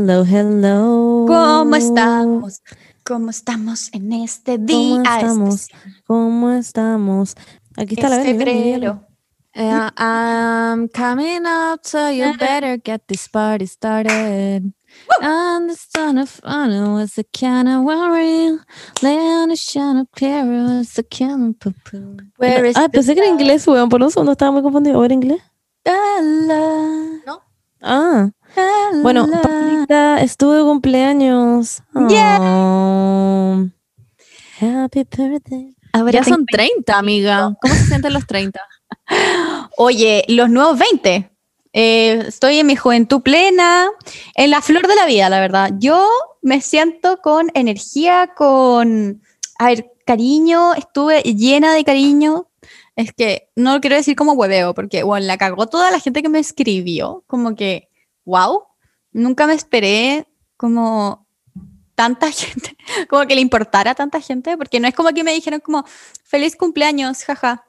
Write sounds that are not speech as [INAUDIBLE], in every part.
hello, hello. ¿Cómo estamos? ¿Cómo estamos en este día? ¿Cómo estamos? especial? ¿Cómo estamos? Aquí está Es la dígalo. febrero. Yeah, I'm coming up, so you better get this party started. And the son of fun was a can of worry. Shine up clear was a can of poo Where is Ah, pensé que era inglés, weón. Por un segundo estaba muy confundido. ¿O era inglés? Stella? Ah, bueno. Paulita estuvo de cumpleaños. Oh. Happy birthday. Ahora Ya son 30, amiga. ¿Cómo se sienten los 30? [LAUGHS] Oye, los nuevos 20. Eh, estoy en mi juventud plena, en la flor de la vida, la verdad. Yo me siento con energía, con, a ver, cariño, estuve llena de cariño. Es que no lo quiero decir como hueveo, porque, bueno, la cagó toda la gente que me escribió, como que, wow, nunca me esperé como tanta [LAUGHS] gente, como que le importara a tanta gente, porque no es como que me dijeron como, feliz cumpleaños, jaja.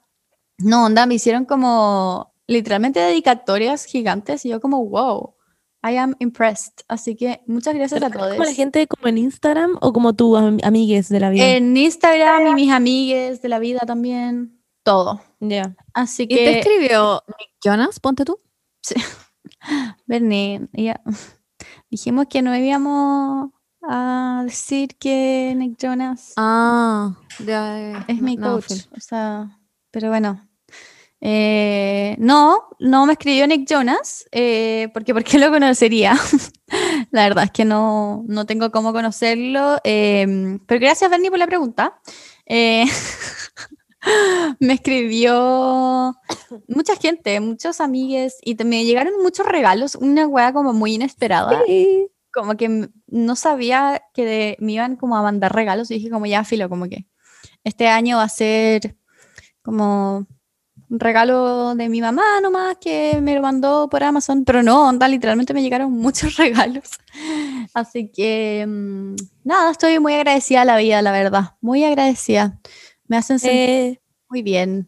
No, onda, me hicieron como literalmente dedicatorias gigantes y yo como, wow, I am impressed. Así que muchas gracias a todos. ¿Como la gente como en Instagram o como tus am- amigues de la vida? En Instagram y mis amigues de la vida también, todo. Ya. Así ¿Y te que, escribió Nick Jonas? Ponte tú. Bernie, ya, [LAUGHS] dijimos que no íbamos a decir que Nick Jonas Ah, ya. ya, es mi no, coach. full. O sea, pero bueno. Eh, no, no me escribió Nick Jonas, eh, porque ¿por qué lo conocería? [LAUGHS] la verdad es que no, no tengo cómo conocerlo. eh, pero gracias, Bernie, por la pregunta. [LAUGHS] [GASPS] Me escribió mucha gente, muchos amigues, y te- me llegaron muchos regalos, una weá como muy inesperada como que no sabía que de- me iban como a mandar regalos y dije como ya filo, como que este año va a ser como un regalo de mi mamá nomás que me lo mandó por Amazon, pero no, onda, literalmente me llegaron [LAUGHS] muchos regalos. Así que mm, nada, estoy muy agradecida a la vida, la verdad, muy agradecida. Me hacen sentir Eh, muy bien.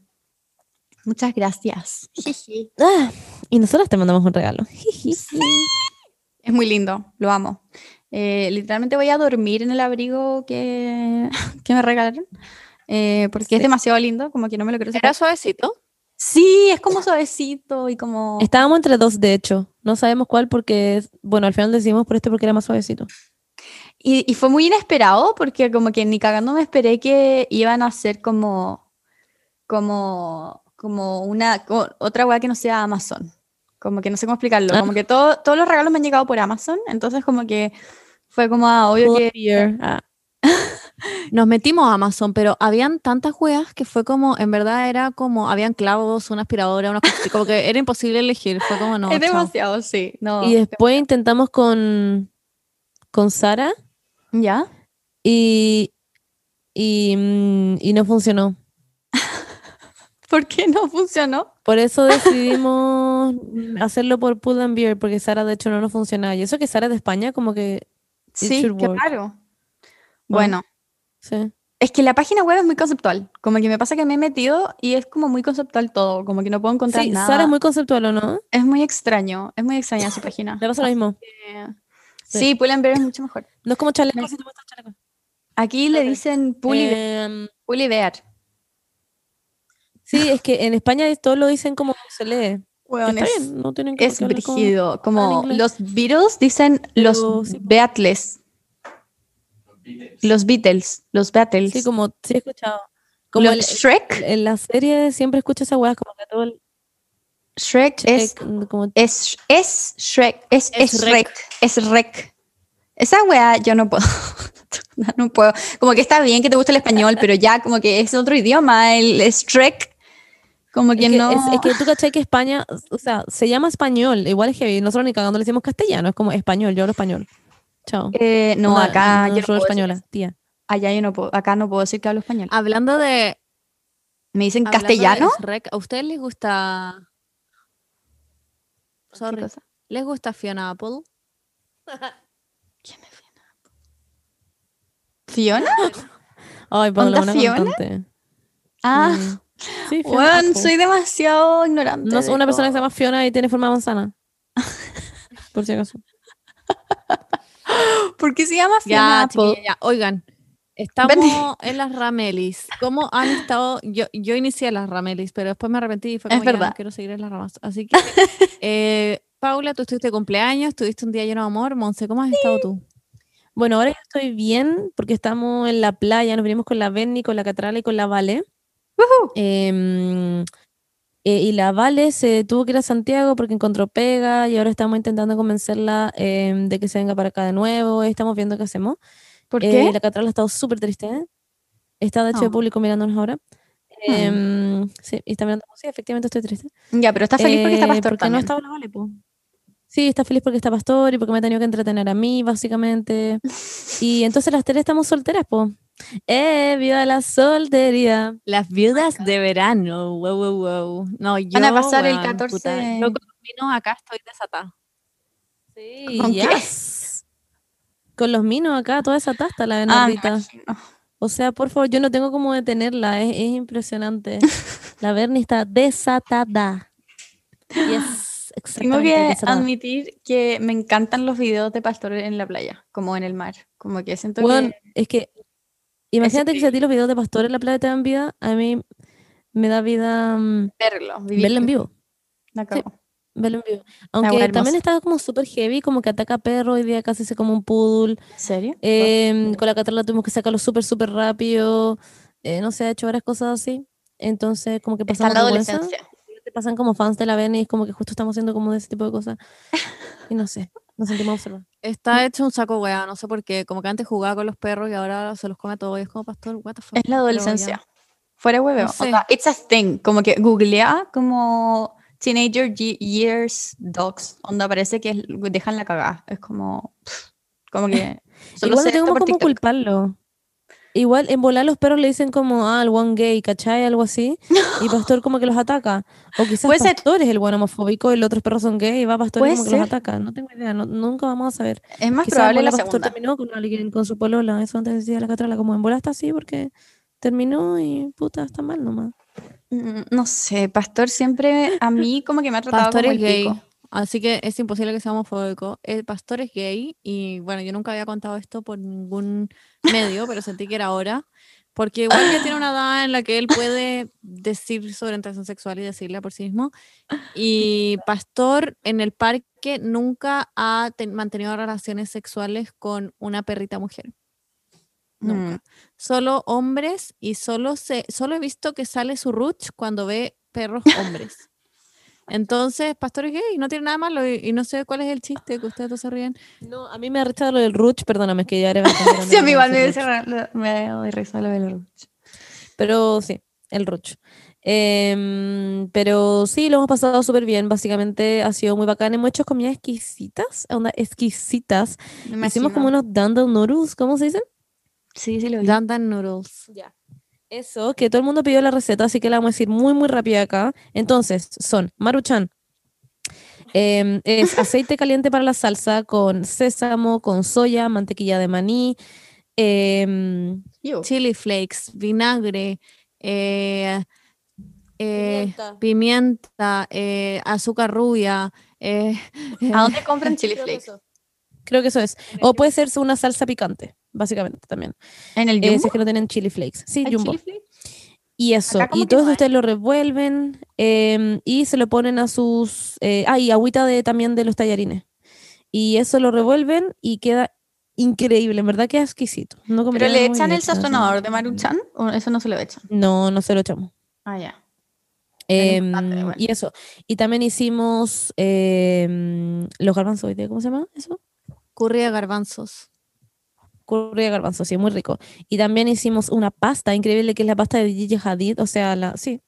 Muchas gracias. ah, y nosotros te mandamos un regalo. Es muy lindo, lo amo. Eh, literalmente voy a dormir en el abrigo que, [LAUGHS] que me regalaron, eh, porque es demasiado lindo, como que no me lo quiero sacar. ¿Era suavecito? Sí, es como suavecito y como... Estábamos entre dos, de hecho. No sabemos cuál porque, es- bueno, al final decidimos por este porque era más suavecito. Y, y fue muy inesperado porque como que ni cagando me esperé que iban a ser como, como, como una, otra weá que no sea Amazon. Como que no sé cómo explicarlo. Como que todo, todos los regalos me han llegado por Amazon, entonces como que fue como ah, obvio que... Ah, [LAUGHS] Nos metimos a Amazon, pero habían tantas weas que fue como, en verdad era como, habían clavos, una aspiradora, una cosa como que era imposible elegir. Fue como, no, [LAUGHS] es chao. demasiado, sí. No, Y después intentamos con, con Sara ¿Ya? y, y, mm, y no funcionó. ¿Por qué no funcionó? Por eso decidimos hacerlo por Pull and Beer, porque Sara de hecho no nos funcionaba. Y eso que Sara es de España, como que Sí, qué work. raro. Bueno, sí. es que la página web es muy conceptual. Como que me pasa que me he metido y es como muy conceptual todo. Como que no puedo encontrar Sí, nada. Sara es muy conceptual, ¿o no? Es muy extraño. Es muy extraña su página. [LAUGHS] Le pasa lo mismo. Eh, Sí. Sí, Pull and Bear es mucho mejor. No es como chaleco, Me- si te muestro chaleco. Aquí le dicen Pull y, Em, Pull y Bear. Sí, es que en España todo lo dicen como se lee. Está es, bien, no tienen que es como- brígido. Como los Beatles dicen los Pero sí. Beatles. Los Beatles. Los Beatles. Sí, como sí he escuchado. Como los el- Shrek. en la serie siempre escucho esa weá, como que todo el Shrek es como Es, es Shrek, es, Es es, Rec. Rec, es Rec. Esa weá yo no puedo, no, [LAUGHS] no puedo. Como que está bien que te guste el español, pero ya como que es otro idioma, el Shrek. Como que, Es que, no... es, es que tú cachai que España, o sea, se llama español, igual es heavy, nosotros ni cagando le decimos castellano, es como español, yo hablo español. Chao. Eh, no, acá no yo no soy puedo decir española, tía. Allá yo no puedo, acá no puedo decir que hablo español. Hablando de, Me dicen castellano. Shrek, ¿a ustedes les gusta, ¿Qué sorry, cosa? les gusta Fiona Apple? [LAUGHS] ¿Quién es Fiona? ¿Fiona? Ay, ¿Onda una Fiona? cantante. Ah, Sí. Sí, bueno, soy demasiado ignorante. No es de una persona que se llama Fiona y tiene forma de manzana. [LAUGHS] Por si acaso. [LAUGHS] ¿Por qué se llama Fiona ya. Oigan, estamos en las Ramelis. ¿Cómo han estado? Yo, yo inicié las Ramelis, pero después me arrepentí y fue Es como, ya, no verdad. quiero seguir en las ramas. Así que, [LAUGHS] eh, Paula, tú estuviste de cumpleaños, tuviste un día lleno de amor. Monse, ¿cómo has estado tú? Bueno, ahora yo estoy bien porque estamos en la playa, nos vinimos con la Benny, con la Catrala y con la Vale. Em, eh, y la Vale se tuvo que ir a Santiago porque encontró pega y ahora estamos intentando convencerla em, de que se venga para acá de nuevo. Estamos viendo qué hacemos. ¿Por Eh, qué? la Catrala ha estado súper triste. Está de hecho de Oh. público mirándonos ahora. Em, sí, y está mirando. Sí, efectivamente estoy triste. Ya, pero está feliz porque está Eh, pastor porque no estaba la Vale, po. Sí, está feliz porque está pastor y porque me ha tenido que entretener a mí, básicamente. Y [LAUGHS] entonces las tres estamos solteras, po. ¡Eh, viva la soltería! Las viudas de verano. Wow, wow, wow. No, yo, Van a pasar el weón, 14 puta, de- Yo con los vinos acá estoy desatada. Sí, ¿Con qué? yes. Con los minos acá, toda esa tasta, la Ah, Bernardita. imagino. o sea, por favor, yo no tengo cómo detenerla, es, es impresionante. [LAUGHS] La Bernie está desatada. Yes, Tengo que admitir que me encantan los videos de pastores en la playa, como en el mar. Como que siento Weón, que es que imagínate que si a ti los videos de Pastor en la playa te dan vida, a mí me da vida mm, verlo, verlo en vivo. cagó. Verlo en vivo. Aunque también está como súper heavy, como que ataca perro, hoy día casi se como un poodle. ¿En serio? Em, con la Catarla tuvimos que sacarlo súper, súper rápido. eh, no sé, ha hecho varias cosas así. Entonces, como que pasamos la adolescencia. Pasan como fans de la Beni y es como que justo estamos haciendo como de ese tipo de cosas. [LAUGHS] Y no sé, nos sentimos observados. Está hecho un saco weá, no sé por qué. Como que antes jugaba con los perros y ahora se los come todo. Y es como pastor, what the fuck. Es la adolescencia. Fuera hueveo. No O sé. sea, it's a thing. Como que googlea como teenager ye- years dogs. Onda parece que es- dejan la cagada. Es como. pff, como que. [LAUGHS] Solo Igual sé no tengo cómo TikTok. culparlo. Igual en volar los perros le dicen como, ah, el one gay, ¿cachai? Algo así. Y [LAUGHS] Pastor como que los ataca. O quizás Puede ser. Pastor es el buen homofóbico y los otros perros son gay y va Pastor como que los ataca. No tengo idea, no- nunca vamos a saber. Es más Quizás probable la Pastor segunda. terminó con alguien, con su polola. Eso antes decía la catrala, como en bola está así porque terminó y puta, está mal nomás. Mm, No sé, Pastor siempre a mí como que me ha tratado Pastor como es el gay. pico. Así que es imposible que sea homofóbico. El pastor es gay y bueno, yo nunca había contado esto por ningún medio, pero sentí que era hora. Porque igual ya tiene una [LAUGHS] edad en la que él puede decir sobre orientación sexual y decirla por sí mismo. Y Pastor en el parque nunca ha ten- mantenido relaciones sexuales con una perrita mujer. Nunca. Mm. Solo hombres y solo, se, solo he visto que sale su ruch cuando ve perros hombres. Entonces, Pastor es gay, no tiene nada malo y, y no sé cuál es el chiste que ustedes dos se ríen. No, a mí me ha rechazado lo del Ruch, perdóname, es que ya era [LAUGHS] Sí, a mí igual me me risa lo del Ruch. Pero sí, el Ruch. Em, pero sí, lo hemos pasado súper bien. Básicamente ha sido muy bacán. Hemos hecho comidas exquisitas, onda exquisitas. Me Hicimos como unos dandel noodles, ¿cómo se dicen? Sí, sí lo vi. Dandan Noodles. Ya. Eso, que todo el mundo pidió la receta, así que la vamos a decir muy, muy rápida acá. Entonces, son maruchan. em, es [LAUGHS] aceite caliente para la salsa con sésamo, con soya, mantequilla de maní. Yo. Chili flakes, vinagre, eh, eh, Pimienta. pimienta, eh, azúcar rubia. eh, ¿A dónde [LAUGHS] compran chili flakes? Creo que eso es. O puede ser una salsa picante, básicamente también. ¿En el Eh, si Jumbo? es que no tienen chili flakes. Sí, ¿Hay Jumbo. chili flakes? Y eso, y que todo no eso hay. ustedes lo revuelven em, y se lo ponen a sus... Eh, ah, y agüita de, también de los tallarines. Y eso lo revuelven y queda increíble, en verdad que es exquisito. No ¿Pero le echan el sazonador de Maruchan? ¿O eso no se lo echan? No, no se lo echamos. Ah, ya. Em, bueno. Y eso. Y también hicimos em, los garbanzos ¿cómo se llama eso? curry de garbanzos. Curry de garbanzos, sí, muy rico. Y también hicimos una pasta increíble que es la pasta de Gigi Hadid, o sea, la, sí,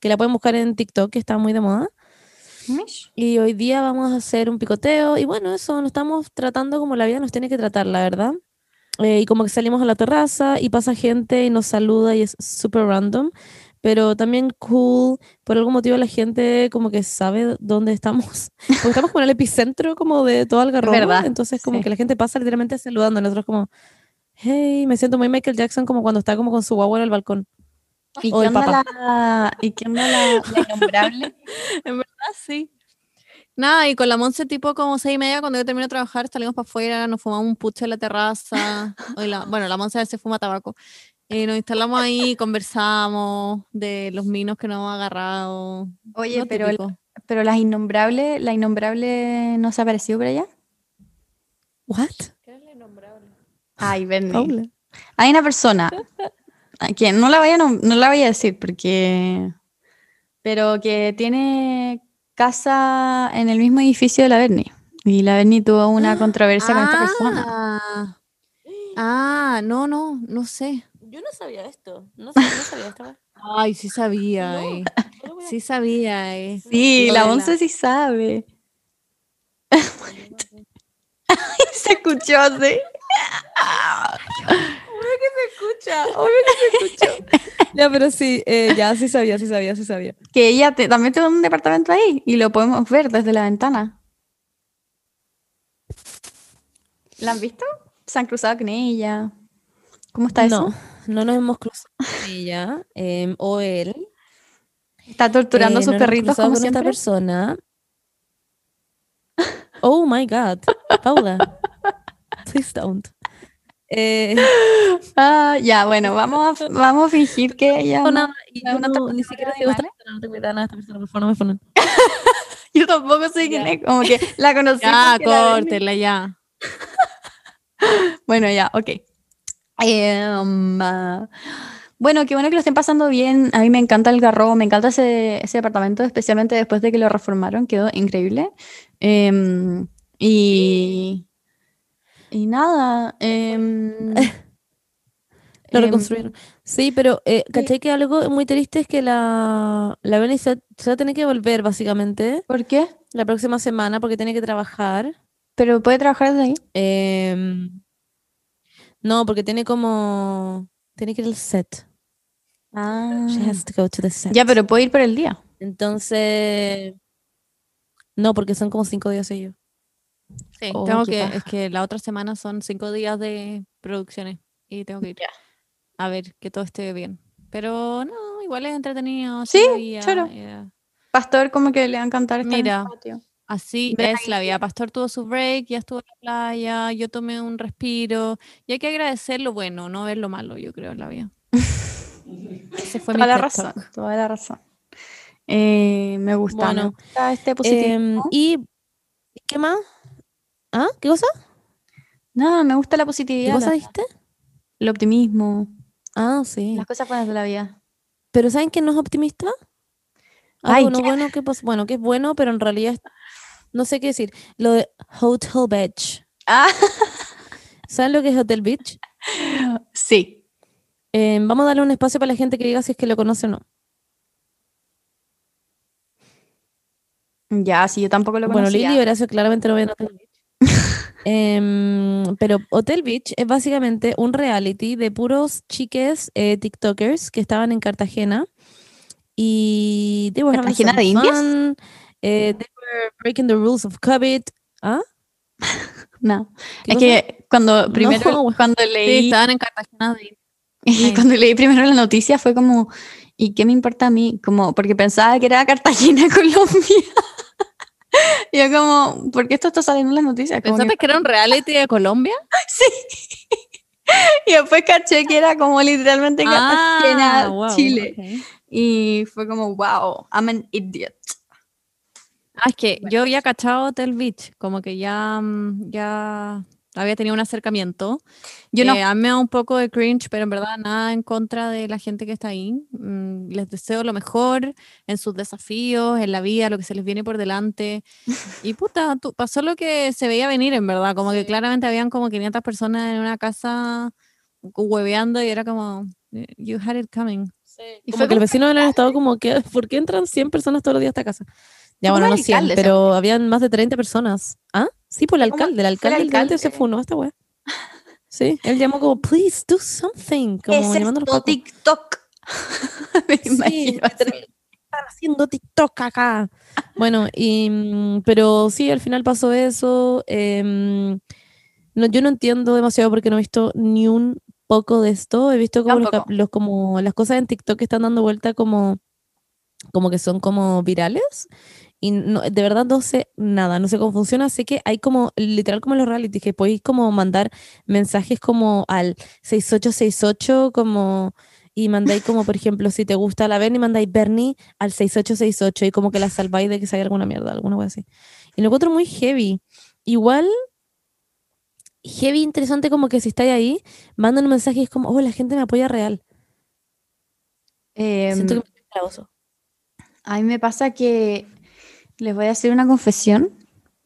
que la pueden buscar en TikTok, que está muy de moda. Y hoy día vamos a hacer un picoteo y bueno, eso nos estamos tratando como la vida nos tiene que tratar, la verdad. Eh, y como que salimos a la terraza y pasa gente y nos saluda y es súper random, pero también cool. Por algún motivo la gente como que sabe dónde estamos. [LAUGHS] Porque estamos como en el epicentro como de todo Algarrobo. verdad, Entonces como sí. que la gente pasa literalmente saludando. Nosotros como, hey, me siento muy Michael Jackson como cuando está como con su guagua en el balcón. ¿Y O qué el onda papá. la, ¿y qué onda la, la [LAUGHS] innombrable? En verdad, sí. Nada, y con la Monse tipo como seis y media cuando yo termino de trabajar salimos para afuera, nos fumamos un pucho en la terraza. La- bueno, la Monse a veces fuma tabaco. Y nos instalamos ahí, conversamos de los minos que nos hemos agarrado. Oye, pero, pero las innombrables, la innombrable no se ha aparecido por allá. What? Ay, Bernie. Hay una persona a quien no la voy a, nom- no la voy a decir porque. Pero que tiene casa en el mismo edificio de la Bernie. Y la Bernie tuvo una [GASPS] controversia con esta persona. Ah, ah, no, no, no sé. Yo no sabía esto. No, sabía, no sabía esto. Ay, sí sabía. eh. Sí sabía. eh. Sí, la Once sí sabe. [LAUGHS] se escuchó así. escucha, obvio que se escucha. ya, pero sí, eh, ya sí sabía, sí sabía, sí sabía. Que ella te- también tiene un departamento ahí y lo podemos ver desde la ventana. ¿La han visto? Se han cruzado con ella. ¿Cómo está eso? No, no nos hemos cruzado con [LAUGHS] ella em, o él. Está torturando a eh, sus no perritos como con esta persona. [LAUGHS] Oh my God, Paula, please don't. Eh, [LAUGHS] Ah, ya, bueno, vamos a, vamos a fingir que ella. no, no- nada, y no, yo no te no- pones ni siquiera animales. persona, no tengo idea de esta persona, por favor, no me ponen. Yo tampoco sé quién es, como que la conocí. Ya, Bernie- córtela ya. Bueno, ya, ok. Em, ah, bueno, qué bueno que lo estén pasando bien. A mí me encanta el Garrobo, me encanta ese, ese departamento, especialmente después de que lo reformaron, quedó increíble. Em, y, y nada. em, [LAUGHS] Lo reconstruyeron. Sí, pero eh, ¿cachai que algo muy triste es que la, la Bernie se, se va a tener que volver básicamente ¿Por qué? la próxima semana porque tiene que trabajar. Pero puede trabajar desde ahí. No, porque tiene como... Tiene que ir al set. Ah. She has to go to the set. Ya, pero puede ir por el día. Entonces... No, porque son como cinco días ellos. Sí, Oh, tengo que, paja. es que la otra semana son cinco días de producciones y tengo que ir a ver que todo esté bien. Pero no, igual es entretenido. Sí, choro. eh, Pastor, como que le va a encantar estar en el Mira. patio. Así Ven es la vida. Pastor tuvo su break, ya estuvo en la playa, yo tomé un respiro y hay que agradecer lo bueno, no ver lo malo, yo creo, en la vida. [LAUGHS] Ese fue mi Toda la razón, toda la razón. Eh, me gusta, me Bueno, gusta este positivo. Em, ¿Y qué más? ¿Ah? ¿Qué cosa? No, me gusta la ¿Qué positividad, cosa la- dijiste? el optimismo, Ah, sí. las cosas buenas de la vida. Pero ¿saben quién no es optimista? Ay, Algo no bueno que bueno, que es bueno, pero en realidad no sé qué decir. Lo de Hotel Beach. Ah, ¿Saben lo que es Hotel Beach? sí. Eh, vamos a darle un espacio para la gente que diga si es que lo conoce o no. Ya, sí, yo tampoco lo Bueno, conocía. Lili y Horacio claramente no ven Hotel Beach. [LAUGHS] Em, pero Hotel Beach es básicamente un reality de puros chiques eh, TikTokers que estaban en Cartagena y ¿Cartagena de Indias? eh, breaking the rules of COVID. ¿Ah? [LAUGHS] No, ¿Qué es cosa? que cuando primero, No. cuando Sí, leí, estaban en Cartagena de y [LAUGHS] cuando leí primero la noticia fue como, ¿y qué me importa a mí? Como, porque pensaba que era Cartagena, [LAUGHS] Colombia. y yo como, ¿por qué esto está saliendo en las noticias? Como ¿Pensaste que- que era un reality de Colombia? Sí. Y después caché que era como literalmente Cartagena, Ah, wow, Chile. ok. Y fue como, wow, I'm an idiot. Ah, es que yo había cachado Hotel Beach, como que ya, mm, ya había tenido un acercamiento. Yo no, Eh, a mí me da un poco de cringe, pero en verdad nada en contra de la gente que está ahí. Mm, les deseo lo mejor en sus desafíos, en la vida, lo que se les viene por delante. [LAUGHS] Y puta, tú- pasó lo que se veía venir, en verdad. Como que claramente habían como 500 personas en una casa hueveando y era como, eh, you had it coming. Y Como fue que los como vecinos habían estado como que, ¿por qué entran 100 personas todos los días a esta casa? Ya, bueno, no el 100, alcalde, se pero habían más de 30 personas. ¿Ah? Sí, por el Fue como- alcalde. El fue el alcalde se alcalde. funó esta wea. [LAUGHS] Sí, él llamó como, please do something. Como ¿qué es esto? TikTok. [LAUGHS] Me Sí, imagino están haciendo TikTok acá. Bueno, y, mm, pero sí, al final pasó eso. em, no, yo no entiendo demasiado porque no he visto ni un poco de esto. He visto como, los- como las cosas en TikTok que están dando vuelta como como que son como virales. Y no- de verdad no sé nada, no sé cómo funciona, sé que hay como, literal como los reality, que podéis como mandar mensajes como al 6868, como, y mandáis como, por ejemplo, si te gusta la Bernie, mandáis Bernie al 6868 y como que la salváis de que salga alguna mierda, alguna cosa así. Y lo encuentro muy heavy. Igual, heavy interesante como que si estáis ahí, mandan un mensaje y es como, oh, la gente me apoya real. Siento que Em, me. A mí me pasa que les voy a hacer una confesión.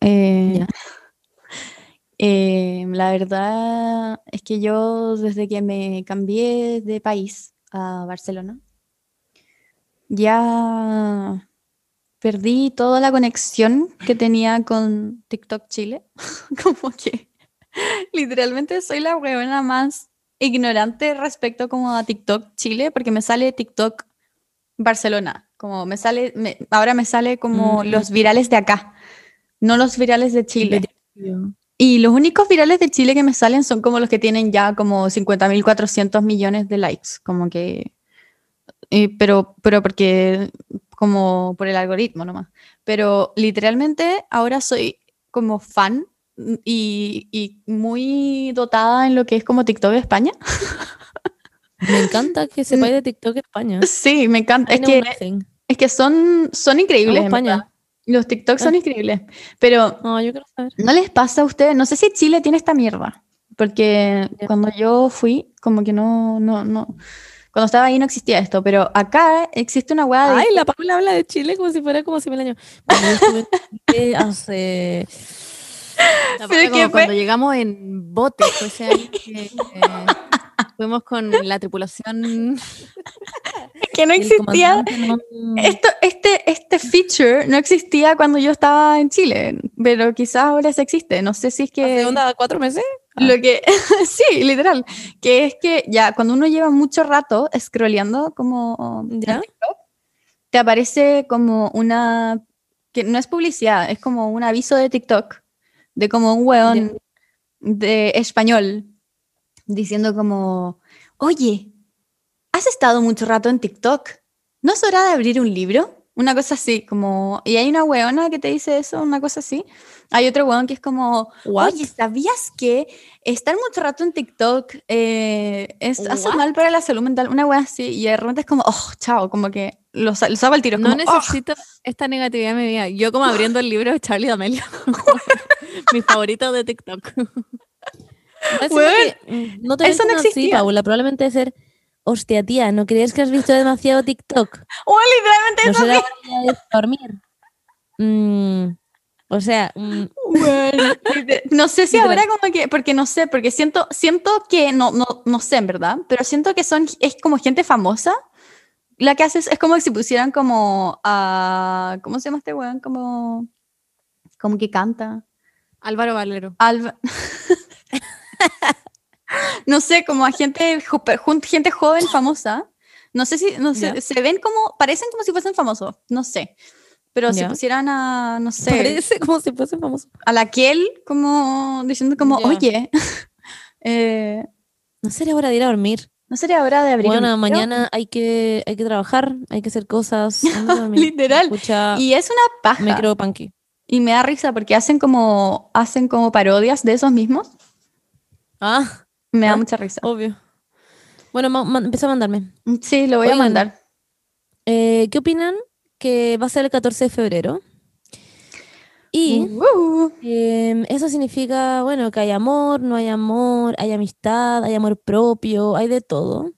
Eh, [LAUGHS] eh, la verdad es que yo desde que me cambié de país a Barcelona, ya perdí toda la conexión que tenía con TikTok Chile. [LAUGHS] Como que literalmente soy la huevona más ignorante respecto como a TikTok Chile, porque me sale TikTok Barcelona, como me sale, me- ahora me sale como Mm. los virales de acá, no los virales de Chile. Y los únicos virales de Chile que me salen son como los que tienen ya como 50.400 millones de likes, como que, eh, pero, pero porque, como por el algoritmo nomás. Pero literalmente ahora soy como fan y, y muy dotada en lo que es como TikTok de España. [LAUGHS] Me encanta que sepáis de TikTok España. Sí, me encanta. I Es que, nothing. es que son, son increíbles. En España. Los TikToks son Ah. increíbles. Pero No, yo quiero saber. ¿No les pasa a ustedes? No sé si Chile tiene esta mierda, porque cuando yo fui, como que no, no, no, cuando estaba ahí no existía esto, pero acá existe una hueá de... Ay, la Paula habla de Chile como si fuera como hace mil años. Cuando yo [LAUGHS] hace... La Pero que fue- cuando llegamos en bote, fue ese año que eh, [LAUGHS] fuimos con la tripulación. [LAUGHS] que no existía. no- Esto, este, este feature no existía cuando yo estaba en Chile, pero quizás ahora sí existe. No sé si es que... ¿Hace onda cuatro meses? Lo que, [LAUGHS] sí, literal, que es que ya cuando uno lleva mucho rato scrolleando como. TikTok, te aparece como una, que no es publicidad, es como un aviso de TikTok, de como un weón de español, diciendo como, oye, ¿has estado mucho rato en TikTok? ¿No es hora de abrir un libro? Una cosa así, como, y hay una weona que te dice eso, una cosa así. Hay otro weón que es como, What? Oye, ¿sabías que estar mucho rato en TikTok eh, es, hace mal para la salud mental? Una wea así, y de repente es como, oh, chao, como que lo, lo saco al tiro. No como, "Oh". necesito esta negatividad en mi vida. Yo como abriendo el libro de Charlie D'Amelio. [LAUGHS] mi favorito de TikTok. Que, no te eso no tan así, existía. Paula. Probablemente ser, hostia, tía, ¿no crees que has visto demasiado TikTok? Oh, literalmente ¿No eso será dormir? Mm, o sea, mm, Bueno, no sé si ahora como que, porque no sé, porque siento, siento que, no, no, no sé en verdad, pero siento que son, es como gente famosa. La que haces es como si pusieran como a, ¿cómo se llama este weón? Como, como que canta. Álvaro Valero. Alba- [LAUGHS] [LAUGHS] no sé, como a gente, gente joven famosa. No sé si, no sé, Ya. se ven como, parecen como si fuesen famosos, no sé. Pero si Ya. pusieran a, no sé, parece como si fuese famoso. a la Kel, como diciendo como, oye, [LAUGHS] eh, ¿No sería hora de ir a dormir? ¿no sería hora de abrir Bueno, libro?". mañana hay que, hay que trabajar, hay que hacer cosas. [LAUGHS] Literal. Escucha, Y es una paja. me creo punky. Y me da risa porque hacen como, hacen como parodias de esos mismos. Ah, Me da Ah. mucha risa. obvio. Bueno, empieza a mandarme. Sí, lo voy a mandar. Eh, ¿Qué opinan que va a ser el 14 de febrero? Y Uh, em, eso significa, bueno, que hay amor, no hay amor, hay amistad, hay amor propio, hay de todo.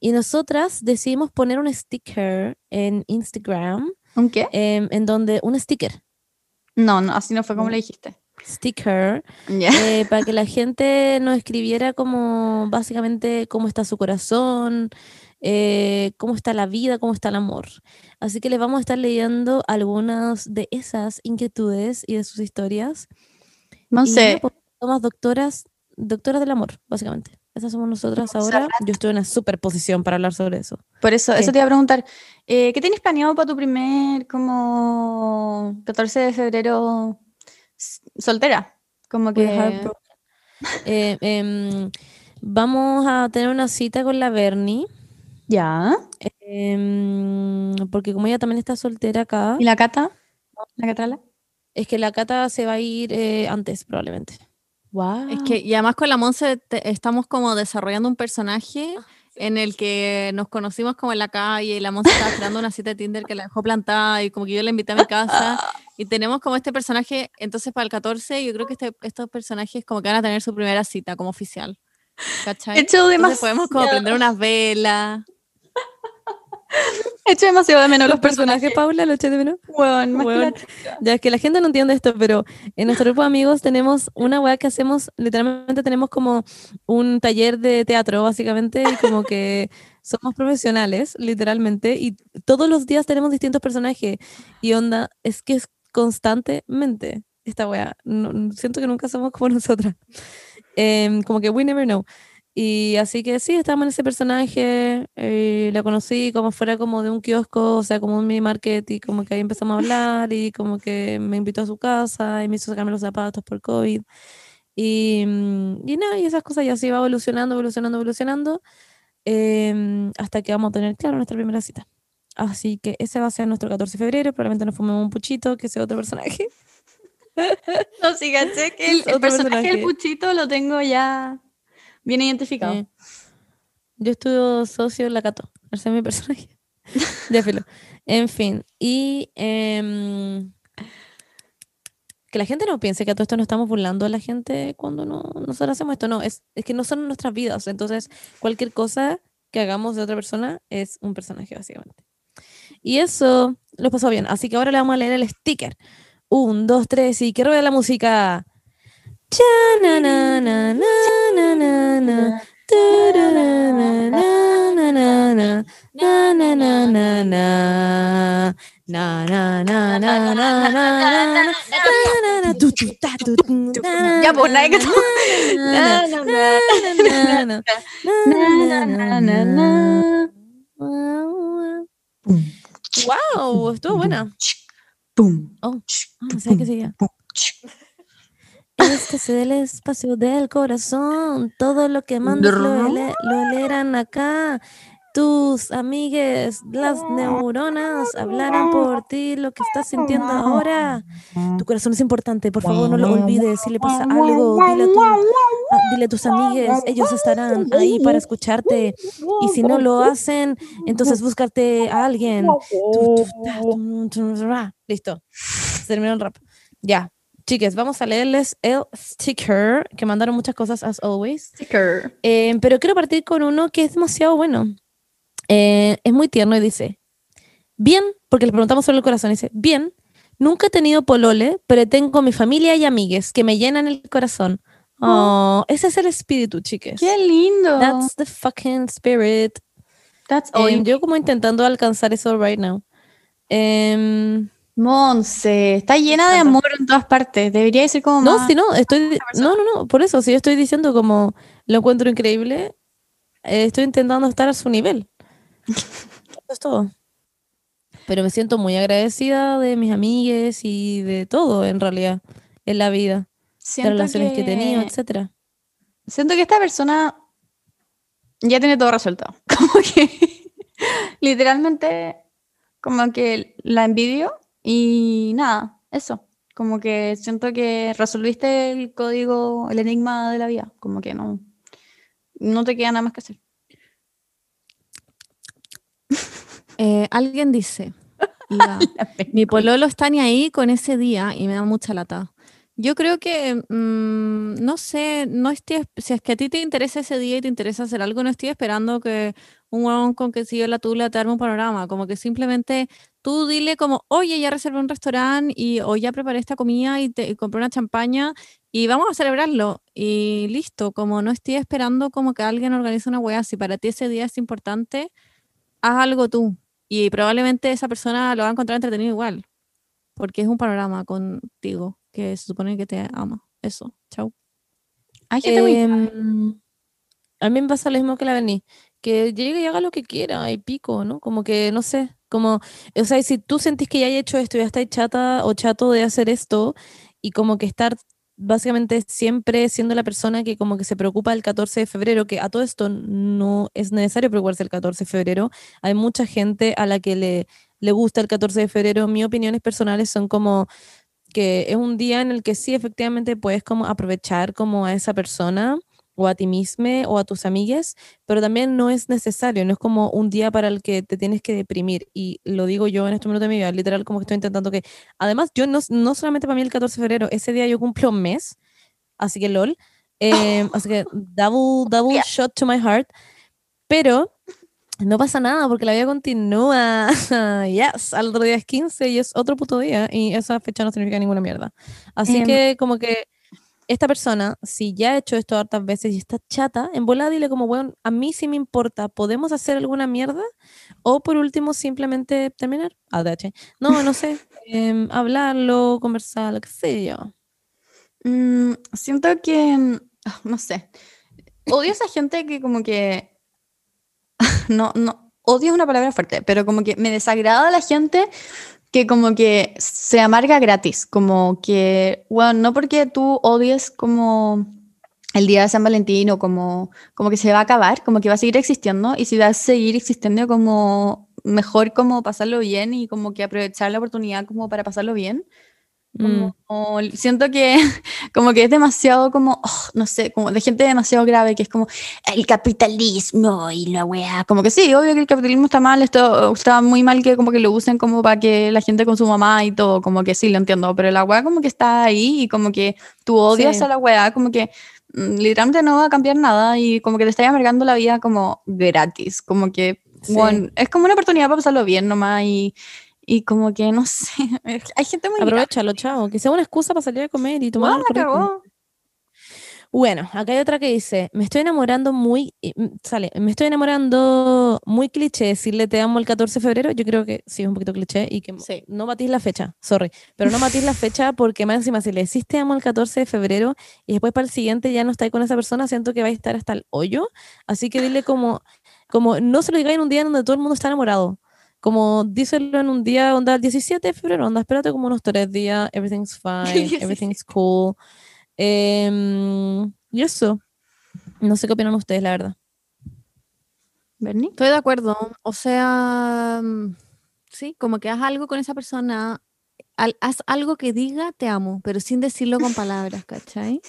Y nosotras decidimos poner un sticker en Instagram, ¿Un qué? em, en donde, un sticker, No, no, así no fue como No. le dijiste. Sticker, Ya. eh, para que la gente nos escribiera como básicamente cómo está su corazón, eh, cómo está la vida, cómo está el amor. Así que les vamos a estar leyendo algunas de esas inquietudes y de sus historias. No sé. pues, somos doctoras, doctoras del amor, básicamente. Esas somos nosotras ahora. Yo estoy en una super posición para hablar sobre eso. Por eso, ¿Qué? eso te iba a preguntar. eh, ¿Qué tienes planeado para tu primer como 14 de febrero soltera? Como que... broken. [LAUGHS] Eh, em, vamos a tener una cita con la Bernie. Ya. Em, porque como ella también está soltera acá, ¿Y la Cata? ¿La Catrala? es que la Cata se va a ir eh, antes, probablemente. Wow. Es que, y además con la Monse te- estamos como desarrollando un personaje en el que nos conocimos como en la calle y la Monse estaba esperando una cita de Tinder que la dejó plantada y como que yo la invité a mi casa y tenemos como este personaje, entonces para el 14 yo creo que este, estos personajes como que van a tener su primera cita como oficial. ¿Cachai? He hecho Entonces demasiado, podemos como prender unas velas. [LAUGHS] he hecho demasiado de menos los los personajes, personajes. Paula, lo eché de menos. Weón, Weón. Ya es que la gente no entiende esto, pero en nuestro grupo de amigos tenemos una weá que hacemos, literalmente tenemos como un taller de teatro, básicamente, y como que [LAUGHS] somos profesionales, literalmente, y todos los días tenemos distintos personajes. Y onda, es que es constantemente esta weá. No- siento que nunca somos como [LAUGHS] nosotras. Em, como que we never know. Y así que sí, estábamos en ese personaje, eh, la conocí como fuera como de un kiosco, o sea, como un mini market, y como que ahí empezamos a hablar, y como que me invitó a su casa, y me hizo sacarme los zapatos por COVID. Y, mm, y nada, y esas cosas ya se iba evolucionando, evolucionando, evolucionando, em, hasta que vamos a tener, claro, nuestra primera cita. Así que ese va a ser nuestro 14 de febrero, probablemente nos fumemos un puchito, que sea otro personaje. [LAUGHS] No, sí, caché que el, el personaje del. Puchito lo tengo ya bien identificado. Sí. Yo estudio socio en la Cato. Ese es mi personaje. [LAUGHS] ya filo. En fin. Y em, que la gente no piense que a todo esto nos estamos burlando a la gente cuando no nosotros hacemos esto. No, es, es que no son nuestras vidas. Entonces, cualquier cosa que hagamos de otra persona es un personaje, básicamente. Y eso lo pasó bien. Así que ahora le vamos a leer el sticker. Un, dos, tres y que ruede la música. Ja, bo ne, kdo? Wow, estuvo buena. Boom. Oh, no sé qué seguía. Este es el espacio del corazón. Todo lo que mandes lo, lo leerán acá. Tus amigues, las neuronas, hablarán por ti lo que estás sintiendo ahora. Tu corazón es importante, por favor, no lo olvides. Si le pasa algo, dile a, tu- a- dile a tus amigues, ellos estarán ahí para escucharte. Y si no lo hacen, entonces búscate a alguien. Listo. Se terminó el rap. Ya. Chicas, vamos a leerles el sticker que mandaron muchas cosas, as always. Sticker. Eh, pero quiero partir con uno que es demasiado bueno. Eh, es muy tierno y dice: Bien, porque le preguntamos sobre el corazón. Dice: Bien, nunca he tenido polole, pero tengo mi familia y amigues que me llenan el corazón. Oh, ese es el espíritu, chicas. Qué lindo. That's the fucking spirit. That's all Em, yo como intentando alcanzar eso right now. Em, Monse, está llena de amor en todas partes. Debería ser como no, más. si no, estoy. No, no, no. Por eso, si yo estoy diciendo como lo encuentro increíble, eh, estoy intentando estar a su nivel. Eso es todo. Pero me siento muy agradecida de mis amigues y de todo, en realidad, en la vida. De Siento las relaciones que he tenido, que- etcétera. Siento que esta persona ya tiene todo resuelto. [LAUGHS] Como que literalmente, como que la envidio y nada, eso. Como que siento que resolviste el código, el enigma de la vida. Como que no, no te queda nada más que hacer. [LAUGHS] Eh, alguien dice, [LAUGHS] mi pololo está ni ahí con ese día y me da mucha lata. Yo creo que, mm, no sé, no estoy, si es que a ti te interesa ese día y te interesa hacer algo, no estoy esperando que un huevón con que sigue la tula te arme un panorama, como que simplemente tú dile como, oye, ya reservé un restaurante y o ya preparé esta comida y, te, compré una champaña y vamos a celebrarlo y listo, como no estoy esperando como que alguien organice una hueá, si para ti ese día es importante, haz algo tú y probablemente esa persona lo va a encontrar entretenido igual, porque es un panorama contigo que se supone que te ama. Eso, chau. Hay gente muy- Em, a mí me pasa lo mismo que la Beni, que llegue y haga lo que quiera y pico, ¿no? Como que, no sé, como, o sea, si tú sentís que ya hay hecho esto, ya estáis chata o chato de hacer esto y como que estar básicamente siempre siendo la persona que como que se preocupa el 14 de febrero, que a todo esto no es necesario preocuparse el 14 de febrero. Hay mucha gente a la que le, le gusta el 14 de febrero. Mis opiniones personales son como que es un día en el que sí efectivamente puedes como aprovechar como a esa persona o a ti mismo o a tus amigas, pero también no es necesario, no es como un día para el que te tienes que deprimir. Y lo digo yo en este minuto de mi vida, literal como que estoy intentando que, además yo no, no solamente para mí el 14 de febrero, ese día yo cumplo un mes, así que lol, eh, [LAUGHS] así que double, double shot to my heart, pero no pasa nada porque la vida continúa. [LAUGHS] yes, al otro día es 15 y es otro puto día y esa fecha no significa ninguna mierda. Así Em, que como que esta persona, si ya ha hecho esto hartas veces y está chata, en volada dile como, bueno, a mí sí me importa, ¿podemos hacer alguna mierda? O por último, simplemente terminar. ADH. No, no sé. [LAUGHS] em, hablarlo, conversar, lo que sé yo. Mm, siento que, ah, no sé, odio a esa gente que como que, [LAUGHS] no, no, odio es una palabra fuerte, pero como que me desagrada la gente que como que se amarga gratis, como que, bueno, no porque tú odies como el día de San Valentín o como, como que se va a acabar, como que va a seguir existiendo y si va a seguir existiendo como mejor como pasarlo bien y como que aprovechar la oportunidad como para pasarlo bien. Mm. Como, siento que [LAUGHS] como que es demasiado como, oh, no sé, como de gente demasiado grave que es como el capitalismo y la weá. Como que sí, obvio que el capitalismo está mal, esto está muy mal que como que lo usen como para que la gente consuma más y todo, como que sí, lo entiendo, pero la weá como que está ahí y como que tú odias Sí. a la weá, como que mm, literalmente no va a cambiar nada y como que te está amargando la vida como gratis, como que, Sí. bueno, es como una oportunidad para pasarlo bien nomás y... Y como que, no [LAUGHS] sé, hay gente muy. Aprovechalo, chao. Que sea una excusa para salir a comer y tomar cagó. Bueno, acá hay otra que dice, me estoy enamorando muy, mm, sale, me estoy enamorando muy cliché decirle te amo el 14 de febrero, yo creo que sí es un poquito cliché y que Sí. no batís la fecha, sorry, pero no batís la fecha porque más encima si le decís te amo el 14 de febrero y después para el siguiente ya no estáis con esa persona, siento que va a estar hasta el hoyo, así que dile como, como no se lo digáis en un día donde todo el mundo está enamorado. Como díselo en un día, onda, el 17 de febrero, onda, espérate como unos tres días, everything's [LAUGHS] fine, 17. everything's cool. Em, y eso. No sé qué opinan ustedes, la verdad. Bernie. Estoy de acuerdo. O sea, mm, sí, como que haz algo con esa persona, al- haz algo que diga te amo, pero sin decirlo con palabras, ¿cachai?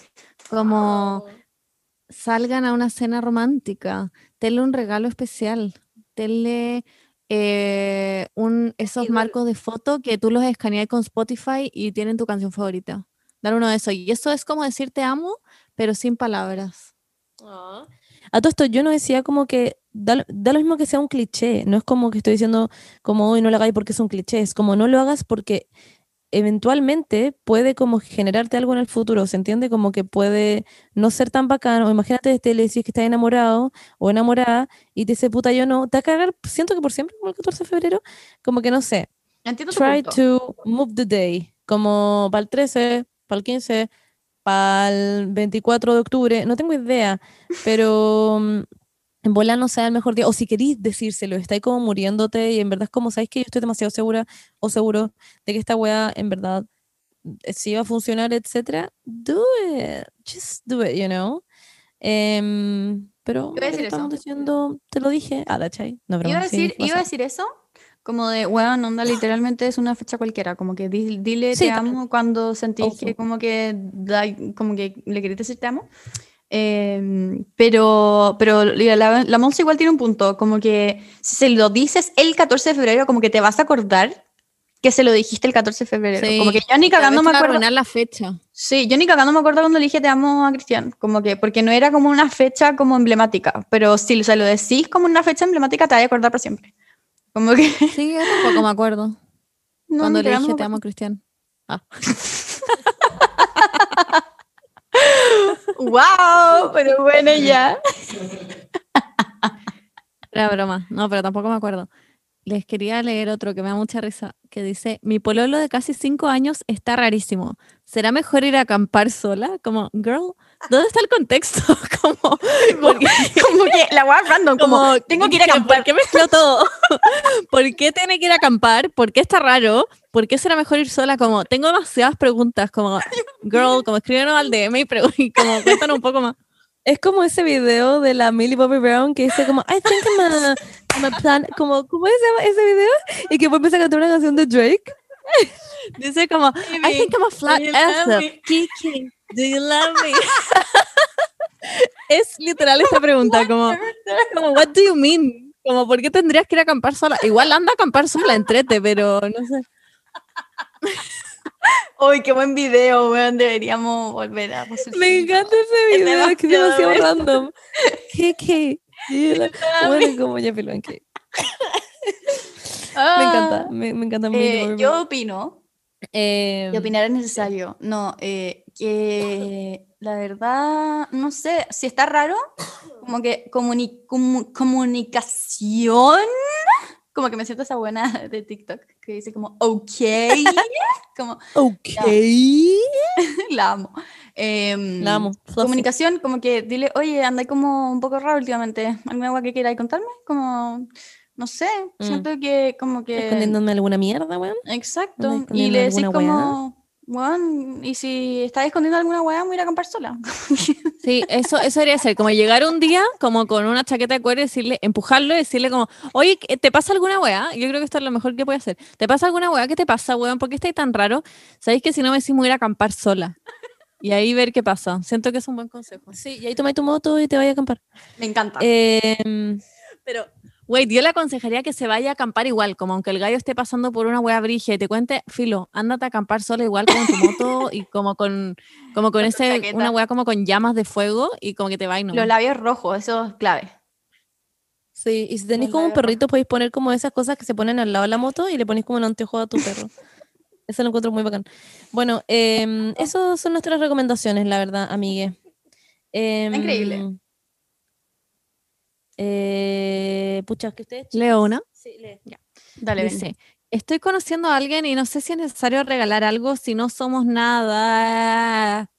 Como salgan a una cena romántica, tenle un regalo especial, tenle eh, un, esos Igual- marcos de foto que tú los escaneas con Spotify y tienen tu canción favorita. Dar uno de esos. Y eso es como decir te amo, pero sin palabras. A todo esto, yo no decía como que da lo mismo que sea un cliché. No es como que estoy diciendo como hoy no lo hagáis porque es un cliché. Es como no lo hagas porque eventualmente puede como generarte algo en el futuro. ¿Se entiende? Como que puede no ser tan bacano. Imagínate, te le decís que estás enamorado o enamorada y te dice puta yo no. Te va a cagar, siento que por siempre, como el 14 de febrero. Como que no sé. Entiendo tu try punto. to move the day, como para el 13, para el 15, para el 24 de octubre, no tengo idea, pero mm, en bola no sea el mejor día, o si queréis decírselo, estáis como muriéndote y en verdad es como, sabéis que yo estoy demasiado segura o seguro de que esta wea en verdad eh, sí va a funcionar, etcétera, do it, just do it, you know. Em, pero Iba a decir estamos eso. diciendo, te lo dije, ah, ¿cachai? No, broma, Iba a sí, decir, pasa. iba a decir eso, como de, bueno, onda, literalmente es una fecha cualquiera, como que di- dile Sí, te amo cuando sentís que como que, da- como que le querés decir te amo. Em, pero pero la, la, Monse igual tiene un punto, como que si se lo dices el 14 de febrero, como que te vas a acordar que se lo dijiste el 14 de febrero. Como que yo ni cagando me acuerdo. la fecha. Sí, yo ni cagando me acuerdo cuando le dije te amo a Cristian, como que, porque no era como una fecha como emblemática, pero si se lo decís como una fecha emblemática te vas a acordar para siempre. Como que... Sí, yo tampoco me acuerdo. [LAUGHS] no, Cuando le dije te amo, acuerdo. Cristian. [LAUGHS] ¡Wow! Pero bueno, ya. Era broma. No, pero tampoco me acuerdo. Les quería leer otro que me da mucha risa, que dice, mi pololo de casi cinco años está rarísimo. ¿Será mejor ir a acampar sola? Como, girl, ¿dónde está el contexto? [LAUGHS] Como, porque- Como que la guay random, como, tengo que ir a ¿por acampar. qué mezcló todo? [LAUGHS] ¿Por qué tiene que ir a acampar? ¿Por qué está raro? ¿Por qué será mejor ir sola? Como, tengo demasiadas preguntas, como, [LAUGHS] girl, como escríbenos al DM y, y como, [LAUGHS] cuéntanos un poco más. Es como ese video de la Millie Bobby Brown que dice como, I think I'm a, I'm a plan, como, ¿cómo se llama ese video? Y que después empieza a cantar una canción de Drake. [LAUGHS] Dice como, I think I'm a flat me? Kiki, do you love me? es literal esta pregunta, como, como, what do you mean? Como, ¿por qué tendrías que ir a acampar sola? Igual anda a acampar sola, entrete, pero no sé. Uy, qué buen video, weón. Deberíamos volver a. Me encanta ese Es video, es que es demasiado random. ¿Qué, [LAUGHS] qué? Bueno, como ya piló, ¿qué? Me encanta, me, me encanta Millie eh, yo opino, Eh, y opinar es necesario. No, eh, que la verdad, no sé, si está raro, como que comuni- comu- comunicación, como que me siento esa buena [LAUGHS] de TikTok que dice como, ok, [LAUGHS] como, ok. [LAUGHS] la amo. Em, La amo. Fluffy. Comunicación, como que dile, oye, anda como un poco raro últimamente. ¿Alguna agua que queráis contarme? Como, no sé, Mm. siento que como que... Escondiéndome alguna mierda, weón. Exacto. ¿Andas Y le decís como, weón, y si estás escondiendo alguna weá, voy a ir a acampar sola. [LAUGHS] Sí, eso, eso debería ser, como llegar un día como con una chaqueta de cuero y decirle, empujarlo y decirle como, oye, ¿qué- ¿te pasa alguna weá? Yo creo que esto es lo mejor que puede hacer. ¿Te pasa alguna weá? ¿Qué te pasa, weón? ¿Por qué estás tan raro? Sabéis que si no me decís, me voy a ir a acampar sola. Y ahí ver qué pasa. Siento que es un buen consejo. Sí, y ahí tomáis tu moto y te vayas a acampar. Me encanta. Eh, Pero, wait, yo le aconsejaría que se vaya a acampar igual, como aunque el gallo esté pasando por una wea brigia y te cuente, filo, ándate a acampar sola igual con tu moto [LAUGHS] y como con, como con ese, una wea como con llamas de fuego y como que te va y no. Los labios rojos, eso es clave. sí, y si tenéis como un perrito, podéis poner como esas cosas que se ponen al lado de la moto y le ponéis como un anteojo a tu perro. [LAUGHS] Eso lo encuentro muy bacán. Bueno, em, [LAUGHS] esas son nuestras recomendaciones, la verdad, amigue. increíble. Eh, pucha, que ustedes. Leo una. Sí, lee. Dale, ven. Dice, estoy conociendo a alguien y no sé si es necesario regalar algo si no somos nada.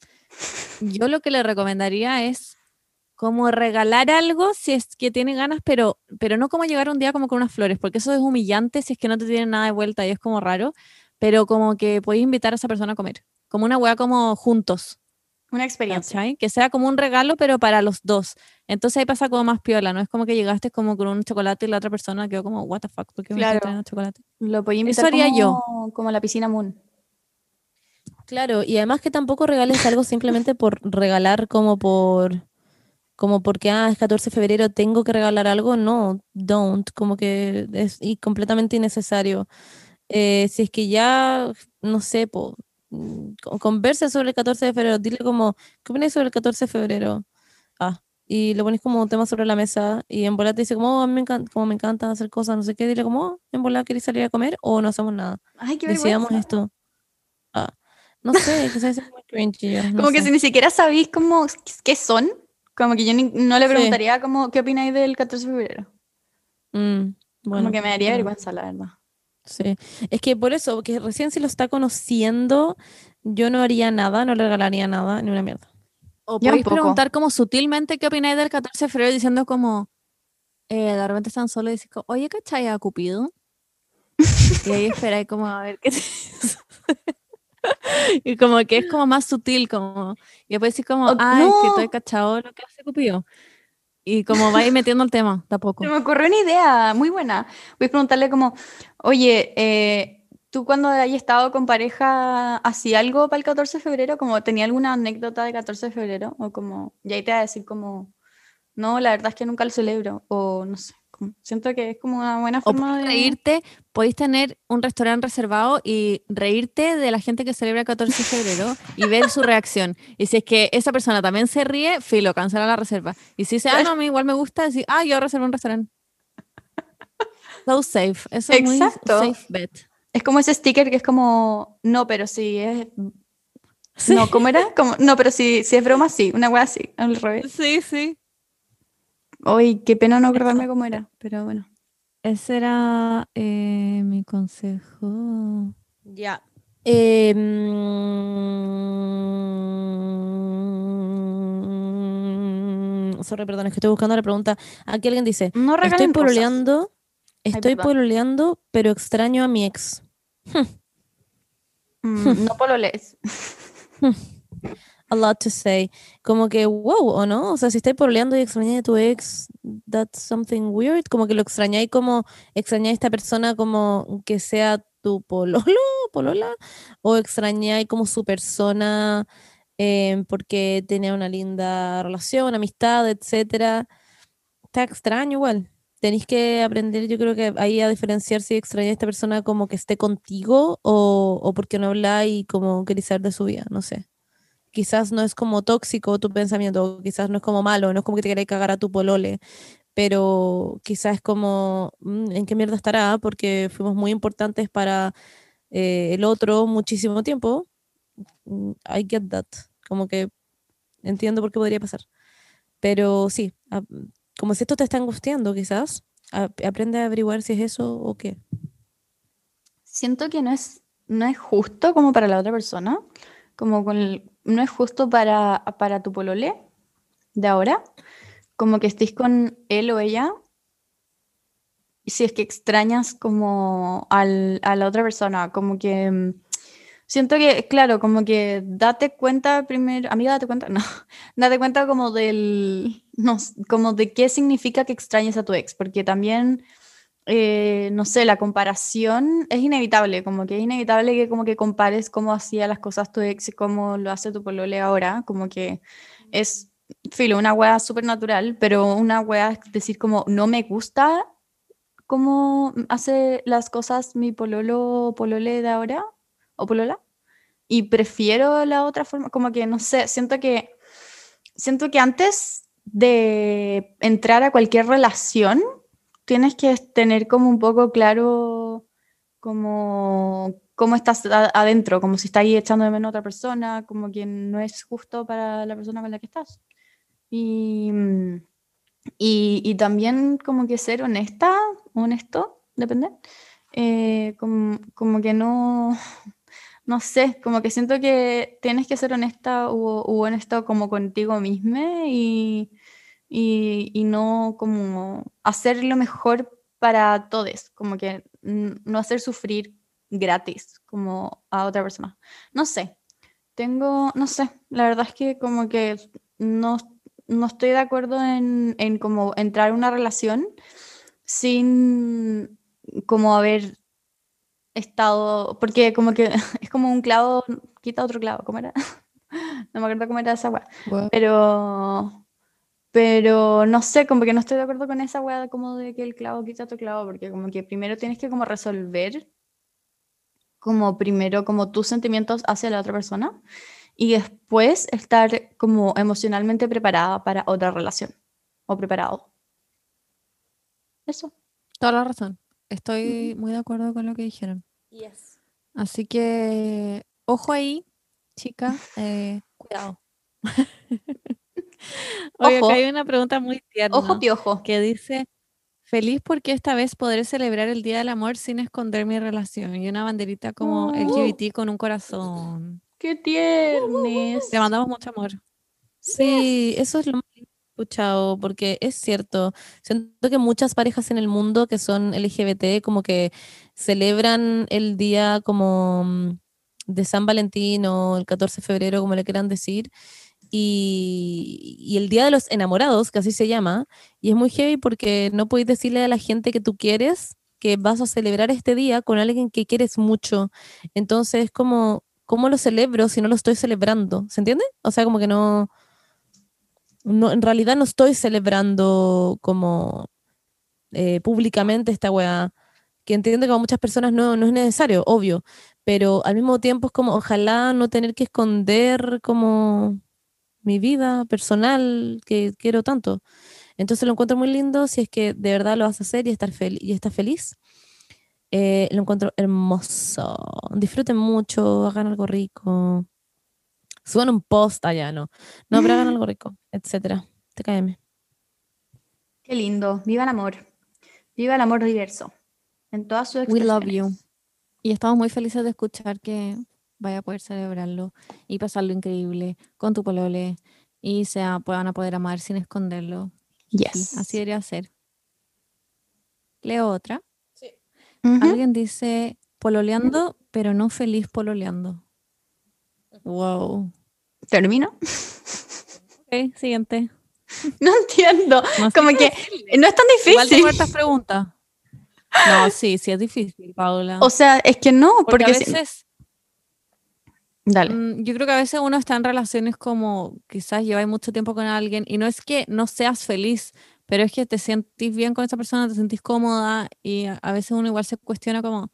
Yo lo que le recomendaría es como regalar algo si es que tiene ganas, pero, pero no como llegar un día como con unas flores, porque eso es humillante si es que no te tienen nada de vuelta y es como raro, pero como que podéis invitar a esa persona a comer, como una weá como juntos, Una experiencia. ¿cachai? Que sea como un regalo, pero para los dos. Entonces ahí pasa como más piola, ¿no? Es como que llegaste como con un chocolate y la otra persona quedó como, what the fuck, ¿por qué me Claro. trayendo chocolate? Lo podía Eso invitar haría yo. como, como a la piscina Moon. Claro, y además que tampoco regales algo simplemente por regalar como por como porque ah, es 14 de febrero, tengo que regalar algo, no, don't, como que es y completamente innecesario. Eh, si es que ya, no sé, po, co- converse sobre el 14 de febrero, dile como, ¿qué opinas sobre el 14 de febrero? Ah, y le pones como un tema sobre la mesa y en bola te dice como, "Oh, me encanta, como me encanta hacer cosas, no sé qué, dile como, "Oh, en bola querés salir a comer o no hacemos nada Ay, qué decidamos esto. Ah, no sé, [LAUGHS] se hace muy cringy, yo, no Como que si ni siquiera sabéis cómo, qué son, como que yo ni- no le Sí. preguntaría como, ¿qué opináis del 14 de febrero? Mm, bueno, como que me daría vergüenza, la verdad. Sí. Es que por eso, que recién si lo está conociendo, yo no haría nada, no le regalaría nada, ni una mierda. O podéis preguntar como sutilmente qué opináis del 14 de febrero diciendo como, eh, de repente están solos y decís como, oye, ¿cachai a Cupido? y ahí esperáis como a ver qué te dice. [LAUGHS] Y como que es como más sutil, como, y después decís como, O- ay, que no. estoy cachado lo que hace Cupido. Y como vais metiendo el tema, tampoco. Me ocurrió una idea muy buena. Voy a preguntarle como, oye, eh, ¿tú cuando hayas estado con pareja hacía algo para el 14 de febrero? Como, ¿tenía alguna anécdota de 14 de febrero? O como, y ahí te va a decir como, no, la verdad es que nunca lo celebro. O no sé, siento que es como una buena O forma podéis de... reírte, podéis tener un restaurante reservado y reírte de la gente que celebra el 14 de febrero y ver su reacción. Y si es que esa persona también se ríe, filo, cancela la reserva. Y si dice, ah, no, a mí igual me gusta, decir, ah, yo reservo un restaurante. [LAUGHS] So safe. Eso es muy Exacto. safe bet. Es como ese sticker que es como, no, pero si es... Sí. No, ¿cómo era? Como, no, pero si, si es broma, sí, una wea así, al revés. Sí, sí. Uy, qué pena no acordarme cómo era, pero bueno. Ese era eh, mi consejo. Ya. Eh, mm, sorry, perdón, es que estoy buscando la pregunta. Aquí alguien dice, No estoy pololeando, estoy pololeando, pero extraño a mi ex. Mm, [LAUGHS] no pololes. [LAUGHS] A lot to say. Como que, wow, ¿o no? O sea, si estáis pololeando y extrañáis a tu ex, that's something weird. Como que lo extrañáis como, extrañáis a esta persona como que sea tu pololo, [LAUGHS] polola, o extrañáis como su persona eh, porque tenía una linda relación, amistad, etcétera. Está extraño igual. Tenéis que aprender, yo creo que ahí a diferenciar si extrañáis a esta persona como que esté contigo o, o porque no habláis y como queréis saber de su vida, no sé quizás no es como tóxico tu pensamiento, quizás no es como malo, no es como que te queráis cagar a tu polole, pero quizás es como, mm, ¿en qué mierda estará? Porque fuimos muy importantes para eh, el otro muchísimo tiempo. Mm, I get that. Como que entiendo por qué podría pasar. Pero sí, como si esto te está angustiando, quizás, aprende a averiguar si es eso o qué. Siento que no es, no es justo como para la otra persona, como con el- no es justo para, para tu polole de ahora, como que estés con él o ella, si es que extrañas como al- a la otra persona, como que mm, siento que, claro, como que date cuenta primero, amiga, date cuenta, [LAUGHS] no, date cuenta como del, no, como de qué significa que extrañes a tu ex, porque también eh, no sé, la comparación es inevitable, como que es inevitable que como que compares cómo hacía las cosas tu ex y cómo lo hace tu polole ahora, como que es, filo, una wea súper natural, pero una wea es decir como no me gusta cómo hace las cosas mi pololo polole de ahora, o polola, y prefiero la otra forma, como que no sé, siento que, siento que antes de entrar a cualquier relación, tienes que tener como un poco claro como cómo estás adentro, como si estás ahí echando de menos a otra persona, como que no es justo para la persona con la que estás. Y, y, y también como que ser honesta, honesto, depende, eh, como, como que no, no sé, como que siento que tienes que ser honesta u honesto como contigo misma y, y, y no como hacer lo mejor para todos, como que no hacer sufrir gratis como a otra persona. No sé, tengo, no sé, la verdad es que como que no, no estoy de acuerdo en, en como entrar en una relación sin como haber estado, porque como que [LAUGHS] es como un clavo, quita otro clavo, ¿cómo era? [LAUGHS] No me acuerdo cómo era esa weá. Pero, pero no sé, como que no estoy de acuerdo con esa weá como de que el clavo quita otro clavo, porque como que primero tienes que como resolver como primero como tus sentimientos hacia la otra persona y después estar como emocionalmente preparada para otra relación o preparado. Eso. Toda la razón. Estoy muy de acuerdo con lo que dijeron. Así que, ojo ahí, chica, eh, cuidado. [LAUGHS] Oye, Ojo. acá hay una pregunta muy tierna Ojo piojo. que dice, feliz porque esta vez podré celebrar el Día del Amor sin esconder mi relación. Y una banderita como Oh. LGBT con un corazón. ¡Qué tiernes! Te mandamos mucho amor. Sí, eso es lo más lindo que he escuchado, porque es cierto. Siento que muchas parejas en el mundo que son LGBT como que celebran el día como mm, de San Valentín o el 14 de febrero, como le quieran decir, y, el Día de los Enamorados, que así se llama, y es muy heavy porque no puedes decirle a la gente que tú quieres que vas a celebrar este día con alguien que quieres mucho. Entonces, como, ¿cómo lo celebro si no lo estoy celebrando? ¿Se entiende? O sea, como que no, no en realidad no estoy celebrando como eh, públicamente esta weá, que entiendo que para muchas personas no, no es necesario, obvio, pero al mismo tiempo es como, ojalá no tener que esconder como mi vida personal que quiero tanto. Entonces lo encuentro muy lindo si es que de verdad lo vas a hacer y, estar fel- y estás feliz. Eh, lo encuentro hermoso. Disfruten mucho, hagan algo rico. Suban un post allá, ¿no? No, pero hagan [GASPS] algo rico, etcétera. TKM. Qué lindo. Viva el amor. Viva el amor diverso. En todas sus We love you. Y estamos muy felices de escuchar que vaya a poder celebrarlo y pasarlo increíble con tu polole y se van a poder amar sin esconderlo. Sí, Yes. así debería ser. Leo otra. Ujú. Alguien dice, pololeando, pero no feliz pololeando. Wow. ¿Termino? Ok, siguiente. [LAUGHS] No entiendo. No Como que no es tan Igual difícil. tengo hartas preguntas. No, sí, sí es difícil, Paula. O sea, es que no, porque, porque, a si- veces, Dale. mm, yo creo que a veces uno está en relaciones como quizás lleváis mucho tiempo con alguien y no es que no seas feliz, pero es que te sentís bien con esa persona, te sentís cómoda y a, veces uno igual se cuestiona como,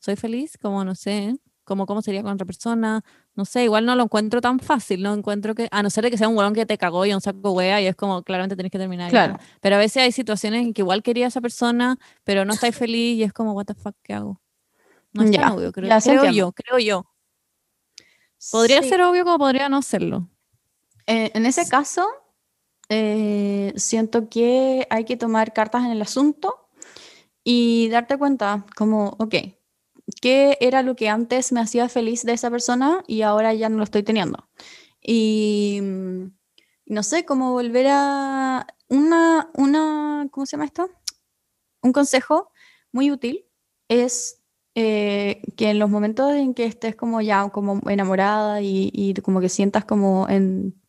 ¿soy feliz? Como no sé, como cómo sería con otra persona, no sé, igual no lo encuentro tan fácil, no encuentro que, a no ser de que sea un huevón que te cagó y un saco wea y es como, claramente tenés que terminar. Claro. todo. Pero a veces hay situaciones en que igual quería a esa persona, pero no estáis feliz y es como, what the fuck, ¿qué hago? No es tan Ya, obvio, creo, ya creo yo, creo yo. Podría Sí. ser obvio como podría no serlo. Eh, en ese caso, eh, siento que hay que tomar cartas en el asunto y darte cuenta, como, ok, ¿qué era lo que antes me hacía feliz de esa persona y ahora ya no lo estoy teniendo? Y mm, no sé, cómo volver a una, una, ¿cómo se llama esto? Un consejo muy útil es eh, que en los momentos en que estés como ya como enamorada y, y como que sientas como en,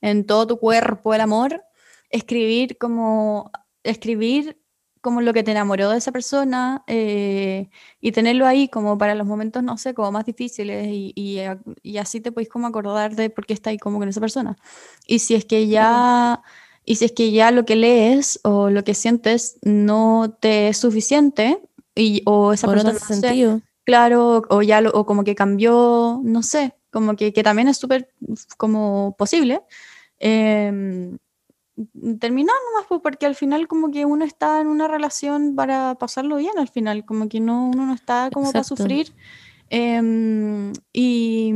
en todo tu cuerpo el amor, escribir como escribir como lo que te enamoró de esa persona eh, y tenerlo ahí como para los momentos, no sé, como más difíciles y, y, así te podéis como acordar de por qué está ahí como con esa persona. Y si es que ya, y si es que ya lo que lees o lo que sientes no te es suficiente y, o esa O no persona, hace no sé, sentido. claro, o ya lo- o como que cambió, no sé, como que, que también es súper como posible. em, terminar nomás, pues, porque al final como que uno está en una relación para pasarlo bien al final, como que no, uno no está como para Exacto. sufrir. em, y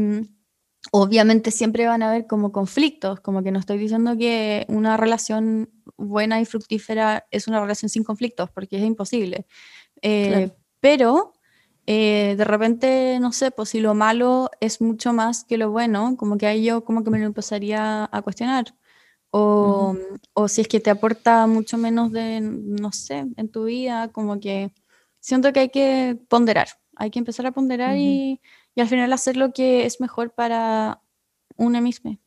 obviamente siempre van a haber como conflictos, como que no estoy diciendo que una relación buena y fructífera es una relación sin conflictos, porque es imposible. Eh, Claro. Pero eh, de repente, no sé, pues si lo malo es mucho más que lo bueno, como que ahí yo como que me lo empezaría a cuestionar. O, o si es que te aporta mucho menos de, no sé, en tu vida, como que siento que hay que ponderar, hay que empezar a ponderar Ujú. y, y al final hacer lo que es mejor para una misma.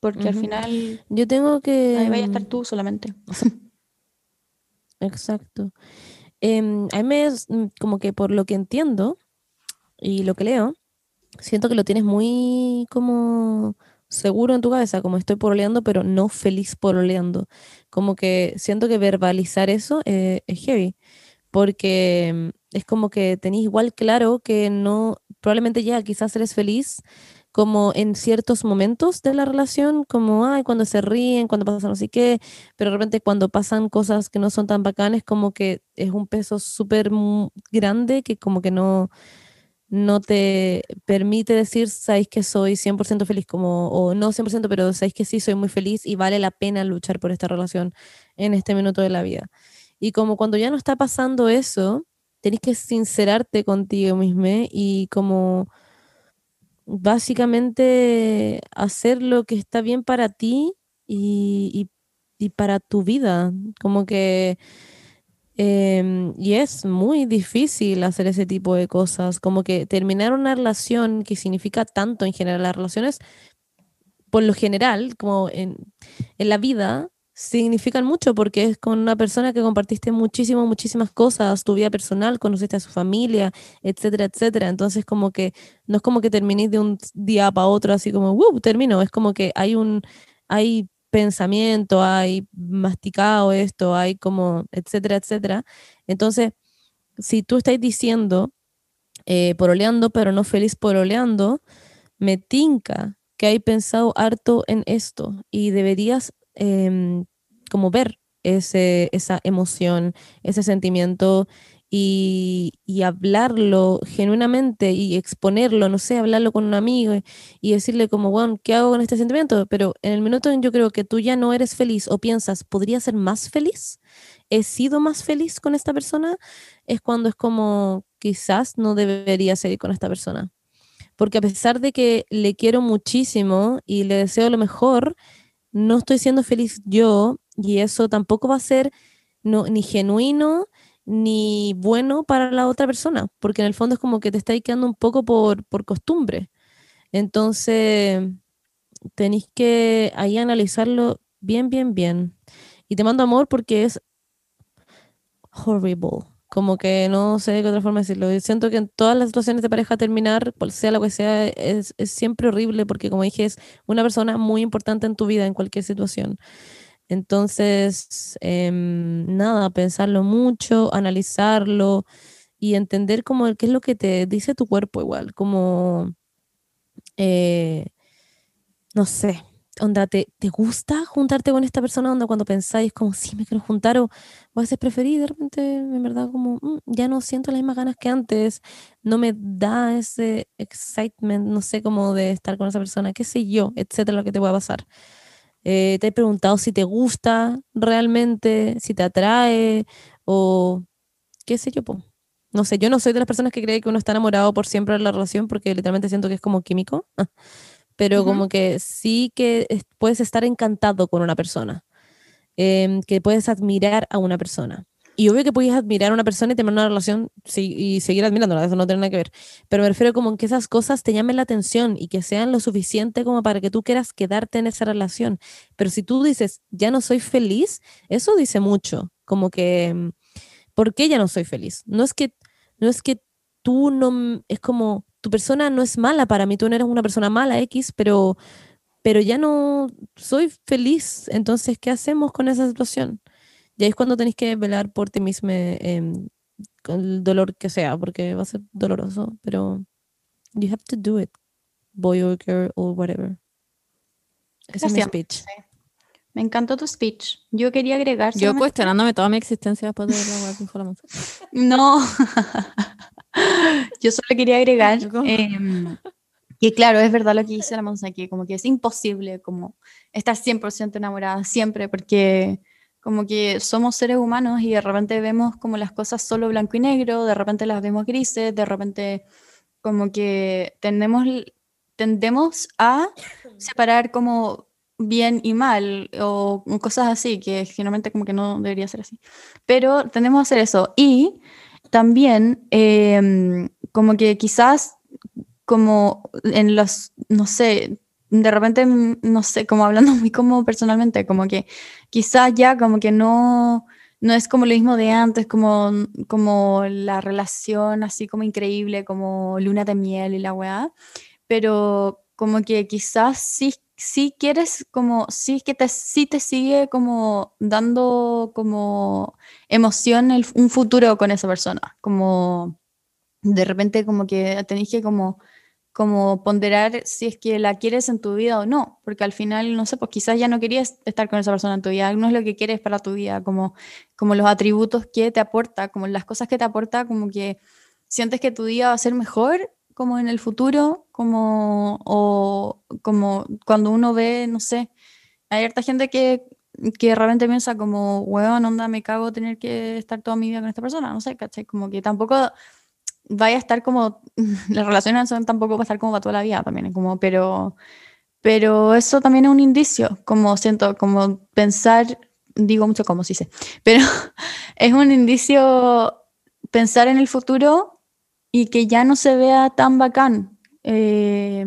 Porque al Ujú. final Yo tengo que... ahí vaya a estar mm, tú solamente. [LAUGHS] Exacto. Em, a mí me como que por lo que entiendo y lo que leo, siento que lo tienes muy como seguro en tu cabeza, como estoy pololeando, pero no feliz pololeando. Como que siento que verbalizar eso eh, es heavy, porque mm, es como que tenés igual claro que no, probablemente ya quizás eres feliz como en ciertos momentos de la relación, como, ay, cuando se ríen, cuando pasa no sé qué, pero de repente cuando pasan cosas que no son tan bacanes, como que es un peso súper grande que como que no, no te permite decir, sabéis que soy 100% feliz, como, o no 100%, pero sabéis que sí, soy muy feliz y vale la pena luchar por esta relación en este minuto de la vida. Y como cuando ya no está pasando eso, tenés que sincerarte contigo mismo y como básicamente hacer lo que está bien para ti y, y- para tu vida. Como que, em, y es muy difícil hacer ese tipo de cosas. Como que terminar una relación que significa tanto en general las relaciones, por lo general, como en, en la vida, significan mucho porque es con una persona que compartiste muchísimo, muchísimas cosas, tu vida personal, conociste a su familia, etcétera, etcétera. Entonces, como que no es como que terminéis de un día para otro así como, ¡wow! Termino. Es como que hay un, hay pensamiento, hay masticado esto, hay como, etcétera, etcétera. Entonces, si tú estás diciendo, eh, poroleando, pero no feliz poroleando, me tinca que hay pensado harto en esto y deberías em, como ver esa emoción, ese sentimiento y, hablarlo genuinamente y exponerlo, no sé, hablarlo con un amigo y, y decirle como, bueno, ¿qué hago con este sentimiento? Pero en el minuto en yo creo que tú ya no eres feliz o piensas, ¿podría ser más feliz? ¿He sido más feliz con esta persona? Es cuando es como, quizás no debería seguir con esta persona porque a pesar de que le quiero muchísimo y le deseo lo mejor, no estoy siendo feliz yo y eso tampoco va a ser ni genuino ni bueno para la otra persona, porque en el fondo es como que te estáis quedando un poco por, por costumbre. Entonces, tenéis que ahí analizarlo bien, bien, bien. Y te mando amor porque es horrible. Como que no sé qué otra forma decirlo. Yo siento que en todas las situaciones de pareja terminar, cual sea lo que sea, es, es siempre horrible porque, como dije, es una persona muy importante en tu vida en cualquier situación. Entonces, em, nada, pensarlo mucho, analizarlo y entender como qué es lo que te dice tu cuerpo igual, como, eh, no sé, onda, ¿te, ¿te gusta juntarte con esta persona? Onda, cuando pensáis como, sí, me quiero juntar o, o a veces preferí, de repente, en verdad, como, "Mm, ya no siento las mismas ganas que antes, no me da ese excitement, no sé, como de estar con esa persona, qué sé yo, etcétera, lo que te pueda pasar. Eh, te he preguntado si te gusta realmente, si te atrae o qué sé yo, po. No sé, yo no soy de las personas que cree que uno está enamorado por siempre de la relación porque literalmente siento que es como químico, pero como que sí que es- puedes estar encantado con una persona, em, que puedes admirar a una persona. Y obvio que puedes admirar a una persona y tener una relación sí, y seguir admirándola, eso no tiene nada que ver. Pero me refiero como que esas cosas te llamen la atención y que sean lo suficiente como para que tú quieras quedarte en esa relación. Pero si tú dices, ya no soy feliz, eso dice mucho. Como que, mm, ¿por qué ya no soy feliz? No es que, no es que tú no, m- es como, tu persona no es mala para mí, tú no eres una persona mala X, pero, pero ya no soy feliz. Entonces, ¿qué hacemos con esa situación? Y ahí es cuando tenés que velar por ti mismo em, con el dolor que sea, porque va a ser doloroso, pero you have to do it, boy or girl or whatever. Ese es mi speech. Me encantó tu speech. Yo quería agregar. Yo cuestionándome toda mi existencia después de ver la web que dijo la. No. [LAUGHS] Yo solo quería agregar em, que claro, es verdad lo que dice la Monza aquí, como que es imposible como estar 100% enamorada siempre porque como que somos seres humanos y de repente vemos como las cosas solo blanco y negro, de repente las vemos grises, de repente como que tendemos, tendemos a separar como bien y mal o cosas así, que generalmente como que no debería ser así. Pero tendemos a hacer eso. Y también em, como que quizás como en los, no sé, de repente, mm, no sé, como hablando [LAUGHS] muy como personalmente, como que quizás ya como que no, no es como lo mismo de antes, como, como la relación así como increíble, como luna de miel y la weá, pero como que quizás sí, sí quieres como, sí que te, sí te sigue como dando como emoción el- un futuro con esa persona, como de repente como que tenéis que como como ponderar si es que la quieres en tu vida o no, porque al final, no sé, pues quizás ya no querías estar con esa persona en tu vida, no es lo que quieres para tu vida, como, como los atributos que te aporta, como las cosas que te aporta, como que sientes que tu día va a ser mejor como en el futuro, como, o como cuando uno ve, no sé, hay harta gente que, que realmente piensa como, weón, onda, me cago tener que estar toda mi vida con esta persona, no sé, ¿cachai? Como que tampoco vaya a estar como, [LAUGHS] las relaciones son tampoco va a estar como para toda la vida también, como, pero, pero eso también es un indicio, como siento, como pensar, digo mucho como sí sé, pero [LAUGHS] es un indicio pensar en el futuro y que ya no se vea tan bacán, eh,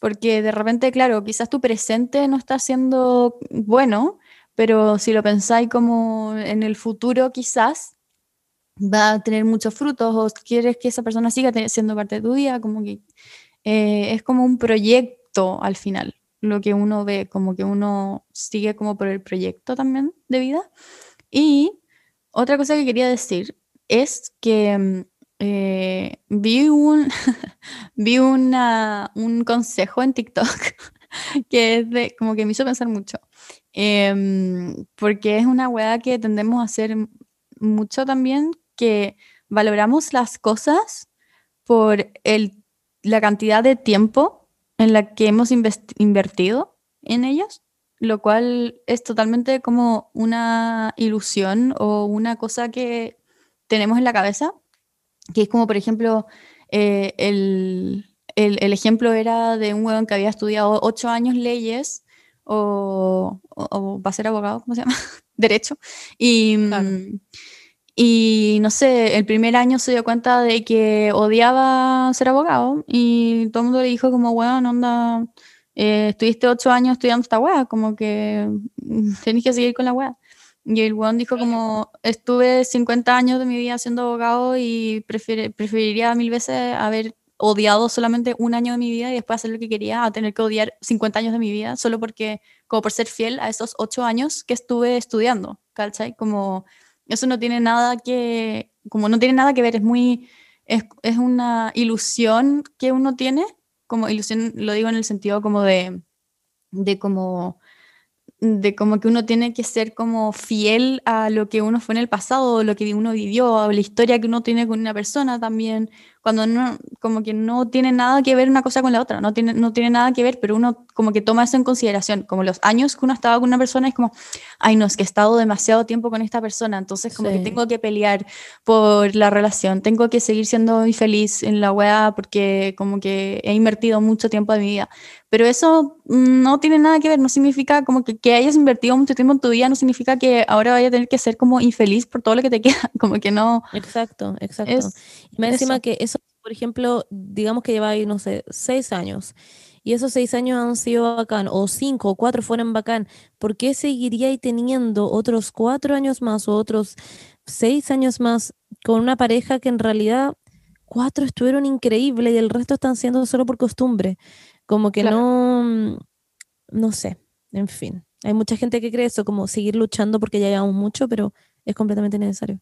porque de repente, claro, quizás tu presente no está siendo bueno, pero si lo pensáis como en el futuro quizás, va a tener muchos frutos o quieres que esa persona siga siendo parte de tu vida, como que eh, es como un proyecto al final, lo que uno ve, como que uno sigue como por el proyecto también de vida. Y otra cosa que quería decir es que mm, eh, vi un, [LAUGHS] vi una, un consejo en TikTok [LAUGHS] que es de, como que me hizo pensar mucho, Em, porque es una weá que tendemos a hacer mucho también que valoramos las cosas por el, la cantidad de tiempo en la que hemos invertido en ellos, lo cual es totalmente como una ilusión o una cosa que tenemos en la cabeza, que es como, por ejemplo, eh, el, el, el ejemplo era de un huevón que había estudiado ocho años leyes o, o, o va a ser abogado, ¿cómo se llama? [LAUGHS] Derecho. Y, Claro. Y no sé, el primer año se dio cuenta de que odiaba ser abogado y todo el mundo le dijo como, bueno, onda, eh, estuviste ocho años estudiando esta weá, como que mm, [LAUGHS] tenés que seguir con la weá. Y el weón dijo como, estuve 50 años de mi vida siendo abogado y preferiría mil veces haber odiado solamente un año de mi vida y después hacer lo que quería a tener que odiar 50 años de mi vida solo porque, como por ser fiel a esos ocho años que estuve estudiando, ¿cachai? Como eso no tiene nada que, como no tiene nada que ver, es muy, es, es una ilusión que uno tiene, como ilusión, lo digo en el sentido como de, de como, de como que uno tiene que ser como fiel a lo que uno fue en el pasado, lo que uno vivió, a la historia que uno tiene con una persona también, cuando no, como que no tiene nada que ver una cosa con la otra, no tiene, no tiene nada que ver, pero uno como que toma eso en consideración, como los años que uno estaba con una persona es como, ay no, es que he estado demasiado tiempo con esta persona, entonces como que Sí. tengo que pelear por la relación, tengo que seguir siendo infeliz en la weá porque como que he invertido mucho tiempo de mi vida. Pero eso no tiene nada que ver, no significa como que, que hayas invertido mucho tiempo en tu vida, no significa que ahora vaya a tener que ser como infeliz por todo lo que te [LAUGHS] queda, como que no. Exacto, exacto. Es y más encima que eso, por ejemplo, digamos que lleva ahí, no sé, seis años. Y esos seis años han sido bacán, o cinco o cuatro fueron bacán. ¿Por qué seguiría ahí teniendo otros cuatro años más o otros seis años más con una pareja que en realidad cuatro estuvieron increíbles y el resto están siendo solo por costumbre? Como que Claro. no, mm, no sé, en fin. Hay mucha gente que cree eso, como seguir luchando porque ya llevamos mucho, pero es completamente necesario.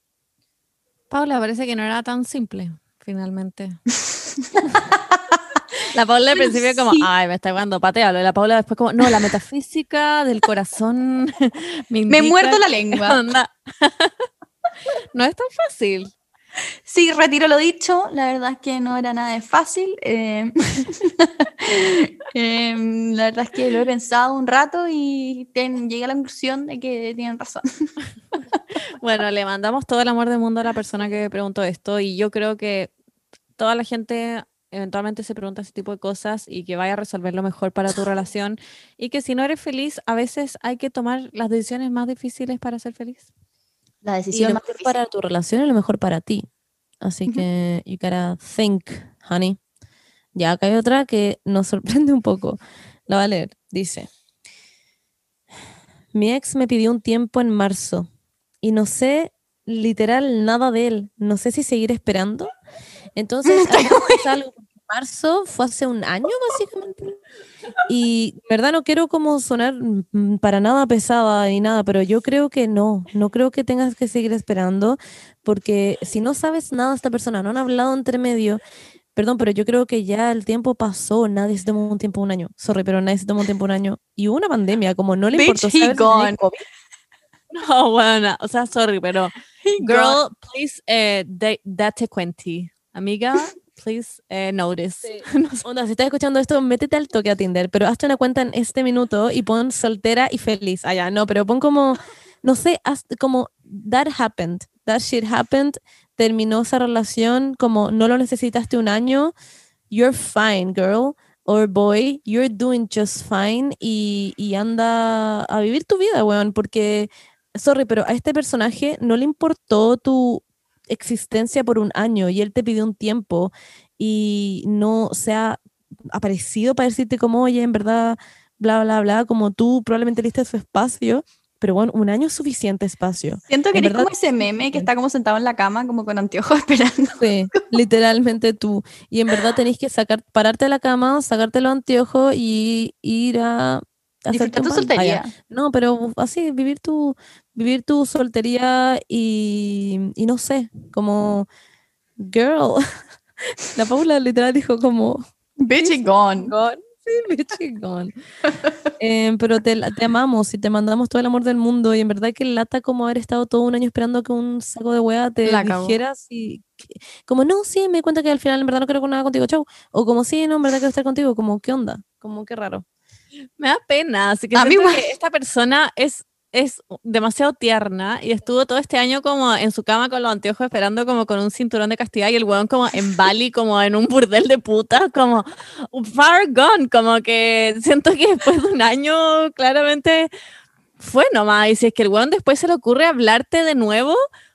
Paula, parece que no era tan simple, finalmente. [LAUGHS] La Paula al principio como, sí. ay, me está jugando patealo. Y la Paula después como, no, la metafísica del corazón [LAUGHS] me, Me muerdo la lengua. [LAUGHS] onda". no es tan fácil. Sí, retiro lo dicho, la verdad es que no era nada de fácil. eh, [LAUGHS] em, la verdad es que lo he pensado un rato y ten- llegué a la conclusión de que tienen razón. [LAUGHS] Bueno, le mandamos todo el amor del mundo a la persona que preguntó esto y yo creo que toda la gente eventualmente se pregunta ese tipo de cosas y que vaya a resolver lo mejor para tu relación y que si no eres feliz, a veces hay que tomar las decisiones más difíciles para ser feliz. La Y decisión lo más mejor difícil. para tu relación es lo mejor para ti. Así que you gotta think, honey. Ya acá hay otra que nos [LAUGHS] sorprende un poco. La va a leer. Dice: Mi ex me pidió un tiempo en marzo y no sé literal nada de él. No sé si seguir esperando. Entonces, [LAUGHS] algo, marzo fue hace un año, básicamente. Y, verdad, no quiero como sonar mm, para nada pesada ni nada, pero yo creo que no. No creo que tengas que seguir esperando, porque si no sabes nada de esta persona, no han hablado entre medio. Perdón, pero yo creo que ya el tiempo pasó, nadie se tomó un tiempo un año. Sorry, pero nadie se tomó un tiempo un año. Y hubo una pandemia, como no le Bitch, importó saber gone. COVID. No, bueno, o sea, sorry, pero girl, please eh, date cuenta. Amiga, please eh, notice. [LAUGHS] Onda, si estás escuchando esto, métete al toque a Tinder, pero hazte una cuenta en este minuto y pon soltera y feliz. Allá, no, pero pon como, [LAUGHS] no sé, haz como that happened, that shit happened, terminó esa relación, como no lo necesitaste un año, you're fine, girl. Or boy, you're doing just fine. Y, y anda a vivir tu vida, weón, porque, sorry, pero a este personaje no le importó tu existencia por un año y él te pidió un tiempo y no se ha aparecido para decirte como, oye, en verdad, bla, bla, bla, como tú probablemente le diste su espacio, pero bueno, un año es suficiente espacio. Siento que En eres verdad, como ese meme que está como sentado en la cama, como con anteojos [LAUGHS] esperando. Sí, literalmente tú. Y en verdad tenés que sacar, pararte de la cama, sacarte los anteojos y ir a... Disfrutar tu pan. Ah, soltería. No, pero así, vivir tu, vivir tu soltería y, y no sé, como, girl, [LAUGHS] la Paula literal dijo como, Bitch gone. gone. Sí, [LAUGHS] bitch, gone. Em, pero te, te amamos y te mandamos todo el amor del mundo y en verdad que lata como haber estado todo un año esperando que un saco de hueá te La dijeras y como no, sí, me di cuenta que al final en verdad no quiero nada contigo, chau. O como sí, no, en verdad quiero estar contigo, como qué onda, como qué raro. Me da pena, así que A mí que esta persona es, es demasiado tierna y estuvo todo este año como en su cama con los anteojos esperando como con un cinturón de castidad y el weón como en Bali, como en un burdel de puta, como far gone, como que siento que después de un año claramente fue nomás y si es que el weón después se le ocurre hablarte de nuevo,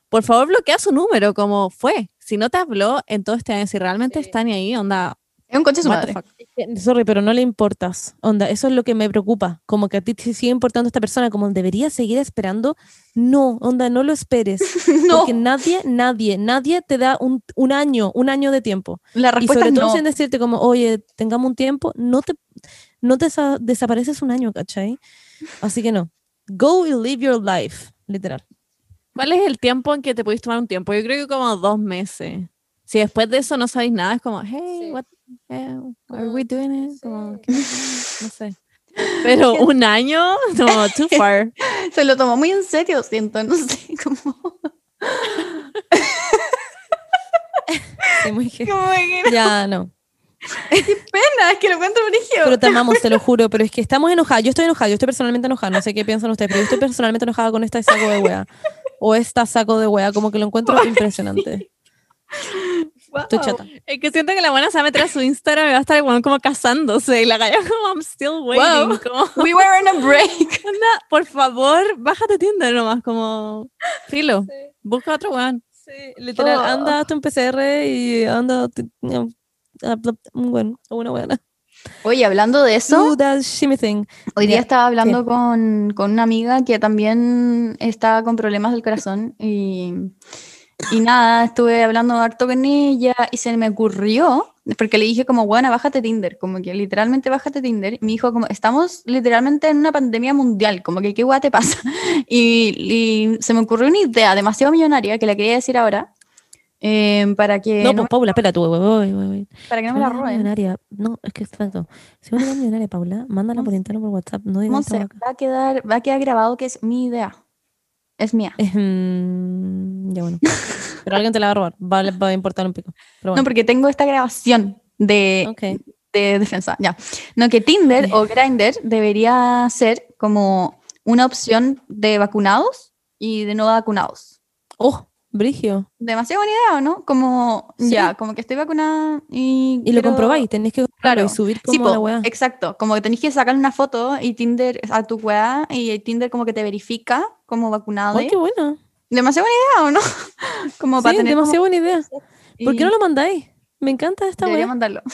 por favor bloquea su número, como fue. Si no te habló en todo este año, si realmente está ni ahí, onda, Es un coche su madre. fuck. Eh, Sorry, pero no le importas. Onda, eso es lo que me preocupa. Como que a ti te sigue importando esta persona, como deberías seguir esperando. No, onda, no lo esperes. [LAUGHS] No, Porque nadie, nadie, nadie te da un, un año, un año de tiempo. la Y respuesta sobre es todo no. sin decirte como, oye, tengamos un tiempo, no te, no te desa- desapareces un año, ¿cachai? Así que no. Go and live your life, literal. ¿Cuál es el tiempo en que te pudiste tomar un tiempo? Yo creo que como dos meses. Si después de eso no sabéis nada, es como, hey, Sí. what, eh, are Como, we doing it? Como. ¿qué [LAUGHS] [LAUGHS] no sé. Pero un año, [LAUGHS] no, too far. Se lo tomó muy en serio, siento, no sé cómo. Sí, muy me queda ya, no. pena, es que lo encuentro brígido. Pero te amamos, te lo juro. Pero es que estamos enojados. Yo estoy enojada, yo estoy personalmente enojada. No sé qué piensan ustedes, pero yo estoy personalmente enojada con este saco de wea. O esta saco de wea, como que lo encuentro impresionante. Estoy chata. Es que siento que la buena se va a meter a su Instagram y va a estar bueno, como casándose. Y la galla [LAUGHS] como, I'm still waiting. Wow. Como, We were on a break. [LAUGHS] "Anda, por favor, bájate Tinder nomás. Como, filo, busca otro weón. Sí, literal. Oh. Anda hasta un PCR y anda. t- no, ah, bla- un buen, o una buena. Oye, hablando de eso, thing. hoy día ya, estaba hablando con, con una amiga que también está con problemas del corazón y, y nada, estuve hablando harto con ella y se me ocurrió, porque le dije como, bueno, bájate Tinder, como que literalmente bájate Tinder. Y me dijo como, estamos literalmente en una pandemia mundial, como que qué guay te pasa. [LAUGHS] Y, y se me ocurrió una idea demasiado millonaria que la quería decir ahora. eh, para que No, no, pues Paula, espera tú, wey, wey, wey. para que no me la roben. millonaria, no, es que exacto. Si una millonaria, Paula, mándala por interno por WhatsApp. No digas va a quedar, va a quedar grabado que es mi idea. Es mía. Mm, ya bueno. [LAUGHS] Pero alguien te la va a robar. Va, va a importar un pico. Pero No, porque tengo esta grabación de, de defensa. Ya. No, que Tinder o Grindr debería ser como una opción de vacunados y de no vacunados. Oh, Brigio. Demasiado buena idea, ¿o ¿no? Como, Sí. ya, como que estoy vacunada y. Y lo comprobáis, tenéis que Claro. y subir Sí, como la weá. exacto. Como que tenés que sacar una foto y Tinder a tu weá y Tinder como que te verifica como vacunado. Ay, qué buena. Demasiado buena idea, ¿o no? [LAUGHS] Como para Sí, tener como- demasiado buena idea. ¿Por qué no lo mandáis? Me encanta esta Debería weá. mandarlo. [LAUGHS]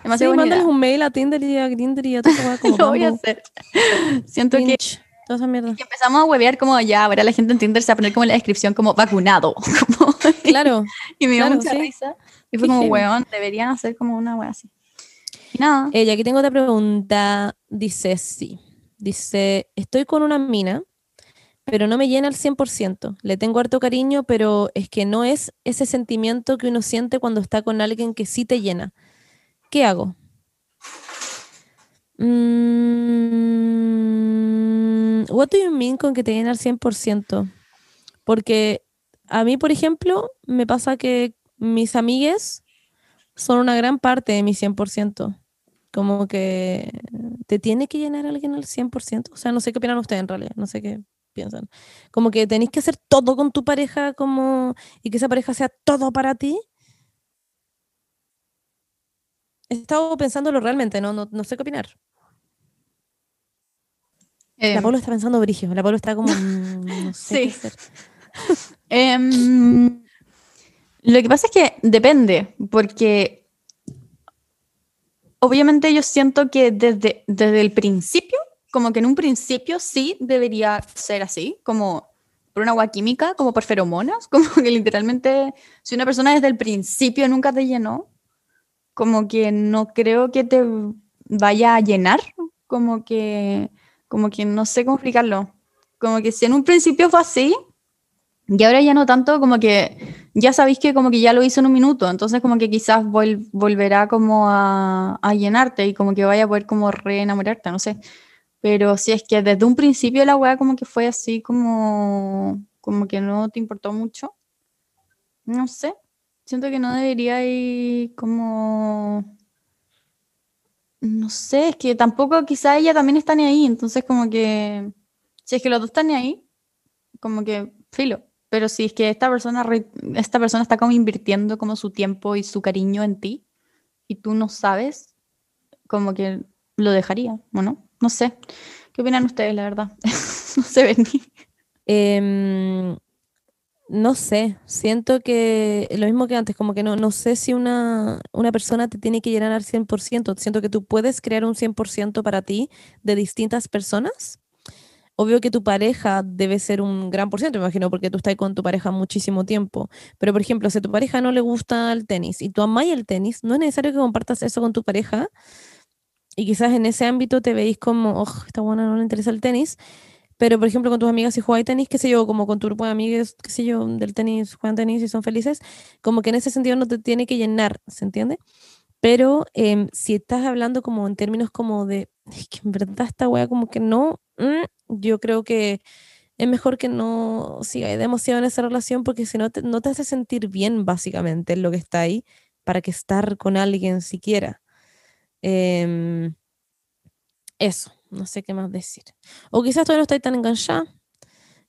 Sí, Demasiado buena idea. un mail a Tinder y a Grindr y a [LAUGHS] como Lo voy a hacer. Siento que toda esa mierda. que empezamos a huevear como ya, ahora la gente en Tinder se va a poner como en la descripción como vacunado. [LAUGHS] como- Claro. y me dio claro, mucha sí. risa. Y fue como, weón, deberían hacer como una wea así. Y nada. Ella, aquí tengo otra pregunta. Dice sí. Dice, estoy con una mina, pero no me llena al 100%. Le tengo harto cariño, pero es que no es ese sentimiento que uno siente cuando está con alguien que sí te llena. ¿Qué hago? Mm, what do you mean con que te llena al 100%? Porque a mí, por ejemplo, me pasa que mis amigues son una gran parte de mi 100%. Como que te tiene que llenar alguien al 100%. O sea, no sé qué opinan ustedes en realidad, no sé qué piensan. Como que tenéis que hacer todo con tu pareja como y que esa pareja sea todo para ti. He estado pensándolo realmente, no, no, no sé qué opinar. Eh, La Pablo está pensando brigio, la Pablo está como, [LAUGHS] mm, no sé Sí. [LAUGHS] em, lo que pasa es que depende, porque obviamente yo siento que desde, desde el principio, como que en un principio sí debería ser así, como por una agua química, como por feromonas, [LAUGHS] como que literalmente si una persona desde el principio nunca te llenó, como que no creo que te vaya a llenar, como que, como que no sé cómo explicarlo, como que si en un principio fue así, y ahora ya no tanto, como que ya sabéis que como que ya lo hizo en un minuto, entonces como que quizás vol- volverá como a, a llenarte y como que vaya a poder como reenamorarte, no sé. Pero si es que desde un principio la weá como que fue así como, como que no te importó mucho, no sé. Siento que no debería ir como... No sé, es que tampoco quizá ella también está ni ahí, entonces como que... Si es que los dos están ni ahí, como que filo. Pero si es que esta persona, esta persona está como invirtiendo como su tiempo y su cariño en ti y tú no sabes, como que lo dejaría, ¿o no? No sé. ¿Qué opinan ustedes, la verdad? [LAUGHS] no se ven ni. No sé, siento que lo mismo que antes, como que no, no sé si una, una persona te tiene que llenar al 100%, siento que tú puedes crear un 100% para ti de distintas personas. Obvio que tu pareja debe ser un gran por ciento, me imagino, porque tú estás con tu pareja muchísimo tiempo. Pero, por ejemplo, si a tu pareja no le gusta el tenis y tú amas el tenis, no es necesario que compartas eso con tu pareja. Y quizás en ese ámbito te veis como, oh, esta buena no le interesa el tenis. Pero, por ejemplo, con tus amigas, si jugáis tenis, qué sé yo, como con tu grupo de amigas, qué sé yo, del tenis, juegan tenis y son felices, como que en ese sentido no te tiene que llenar, ¿se entiende? Pero em, si estás hablando como en términos como de, es que en verdad esta wea como que no, mm, yo creo que es mejor que no sigáis demasiado en esa relación porque si no te, no te hace sentir bien, básicamente, en lo que está ahí, para que estar con alguien siquiera. Em, eso, no sé qué más decir. O quizás todavía no estáis tan enganchada.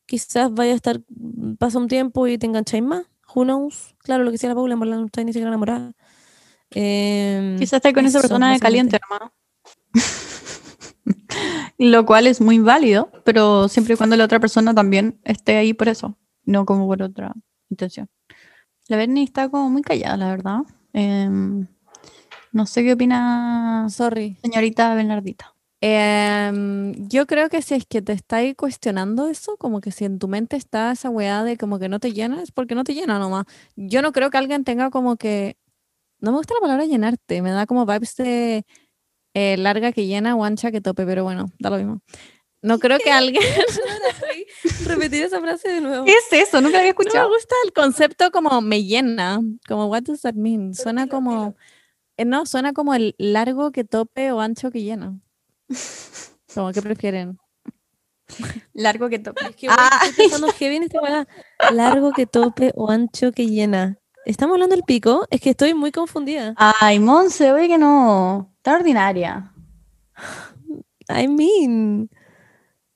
Quizás vaya a estar, mm, pasa un tiempo y te engancháis más. Who knows? Claro, lo que decía la Paula, en verdad no estáis ni siquiera enamorada. Em, Quizás estés con esa persona de caliente, hermano. [LAUGHS] Lo cual es muy válido, pero siempre y cuando la otra persona también esté ahí por eso, no como por otra intención. La Bernie está como muy callada, la verdad. Em, no sé qué opina Sorry. señorita Bernardita. Em, yo creo que si es que te estáis cuestionando eso, como que si en tu mente está esa weá de como que no te llena, es porque no te llena nomás. Yo no creo que alguien tenga como que. No me gusta la palabra llenarte, me da como vibes de eh, larga que llena, guancha que tope, pero bueno, da lo mismo. No creo que [LAUGHS] alguien. Repetir esa frase de nuevo. ¿Qué es eso? Nunca había No me escuchado. gusta el concepto como me llena, como what does that mean? Suena como. eh, no, suena como el largo que tope o ancho que llena. Como que prefieren. Largo que tope. Es que, Ah. estoy pensando que viene esta weá. Largo que tope o ancho que llena. ¿Estamos hablando del pico? Es que estoy muy confundida. Ay, Monse, oye que no. Está ordinaria. I mean.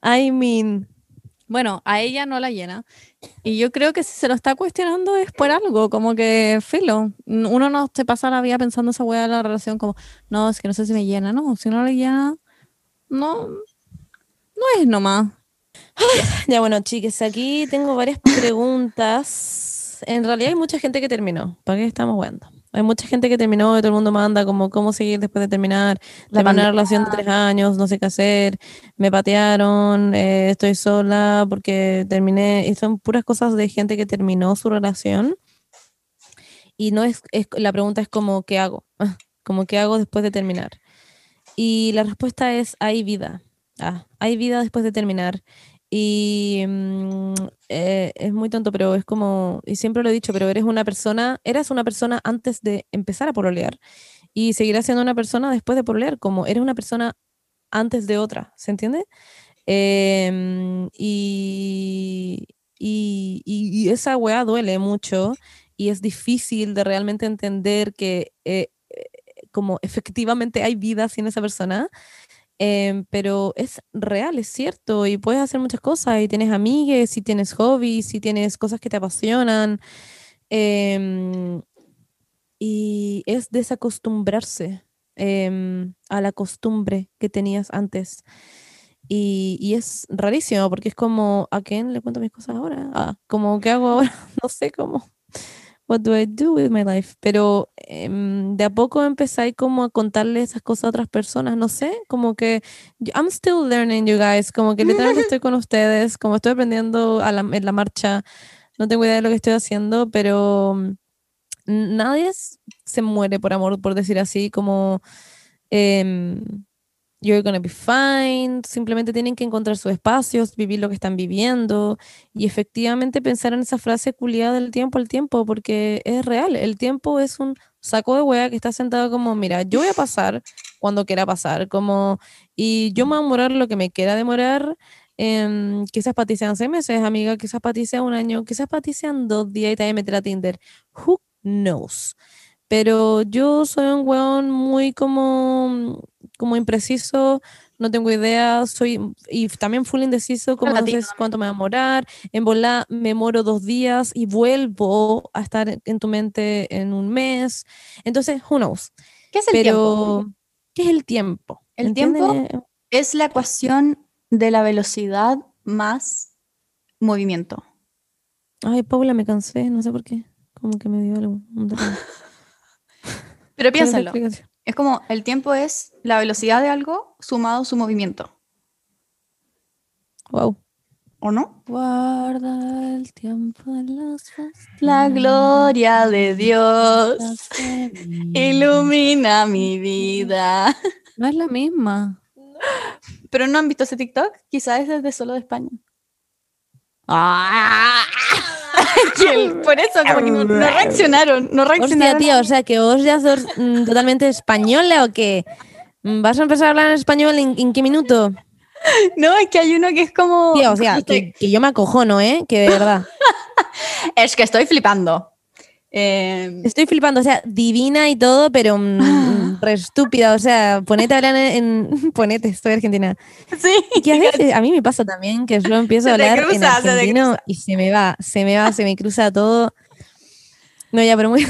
I mean. Bueno, a ella no la llena. Y yo creo que si se lo está cuestionando es por algo, como que filo. Uno no se pasa la vida pensando esa weá de la relación como, no, es que no sé si me llena. No, si no le llena, no, no es nomás. Ya bueno, chiques, aquí tengo varias preguntas. En realidad hay mucha gente que terminó. ¿Para qué estamos jugando? Hay mucha gente que terminó y todo el mundo manda como cómo seguir después de terminar. La Terminé una relación de tres años, no sé qué hacer, me patearon, eh, estoy sola porque terminé. Y son puras cosas de gente que terminó su relación. Y no es, es la pregunta es como, ¿qué hago? [LAUGHS] Como, ¿qué hago después de terminar? Y la respuesta es, hay vida. Ah, hay vida después de terminar. Y mm, eh, es muy tonto, pero es como, y siempre lo he dicho, pero eres una persona, eras una persona antes de empezar a pololear y seguirás siendo una persona después de pololear, como eres una persona antes de otra, ¿se entiende? Em, y, y, y- esa weá duele mucho y es difícil de realmente entender que eh, como efectivamente hay vida sin esa persona. Em, pero es real, es cierto, y puedes hacer muchas cosas, y tienes amigues, y tienes hobbies, y tienes cosas que te apasionan, em, y es desacostumbrarse em, a la costumbre que tenías antes. Y, y es rarísimo, porque es como, ¿a quién le cuento mis cosas ahora? Ah, como, ¿qué hago ahora? [LAUGHS] No sé cómo. What do I do with my life? Pero em, de a poco empezáis como a contarle esas cosas a otras personas, no sé, como que I'm still learning, you guys, como que literalmente estoy con ustedes, como estoy aprendiendo a la- en la marcha, no tengo idea de lo que estoy haciendo, pero mm, nadie se muere por amor, por decir así, como em, you're gonna be fine, simplemente tienen que encontrar sus espacios, vivir lo que están viviendo y efectivamente pensar en esa frase culiada del tiempo al tiempo, porque es real, el tiempo es un saco de hueá que está sentado como, mira, yo voy a pasar cuando quiera pasar, como, y yo me voy a demorar lo que me quiera demorar, em, quizás para seis meses, amiga, quizás para un año, quizás para dos días y a meter a Tinder, who knows, pero yo soy un weón muy como, como impreciso, no tengo idea, soy y también full indeciso, como no sé cuánto me va a demorar, en volar me moro dos días y vuelvo a estar en- tu mente en un mes, entonces, who knows, ¿Qué es el tiempo? pero ¿qué es el tiempo? El tiempo es la ecuación de la velocidad más movimiento. Ay, Paula, me cansé, no sé por qué. Como que me dio algo. [LAUGHS] Pero ¿Cuál es la piénsalo. Es como el tiempo es la velocidad de algo sumado a su movimiento. Wow. ¿O no? Guarda el tiempo en los La gloria de Dios ilumina mi vida. [LAUGHS] No es la misma. Pero no han visto ese TikTok, quizás es desde solo de España. Ah. [LAUGHS] Que por eso como que no, no reaccionaron, no Hostia, reaccionaron. tío, o sea, que vos ya sos mm, totalmente española o qué? Mm, ¿Vas a empezar a hablar en español en, en qué minuto? [LAUGHS] No, es que hay uno que es como Tío, o sea, [LAUGHS] que, que yo me acojono, ¿eh? Que de verdad. es que estoy flipando. Eh, Estoy flipando, o sea, divina y todo, pero mm, [LAUGHS] re estúpida. O sea, ponete a hablar en, en- [LAUGHS] Ponete, estoy argentina. sí. Que a veces, a mí me pasa también que yo empiezo a [LAUGHS] hablar en cruza, te argentino y se me va, se me va, se me cruza todo. No, ya, pero muy en.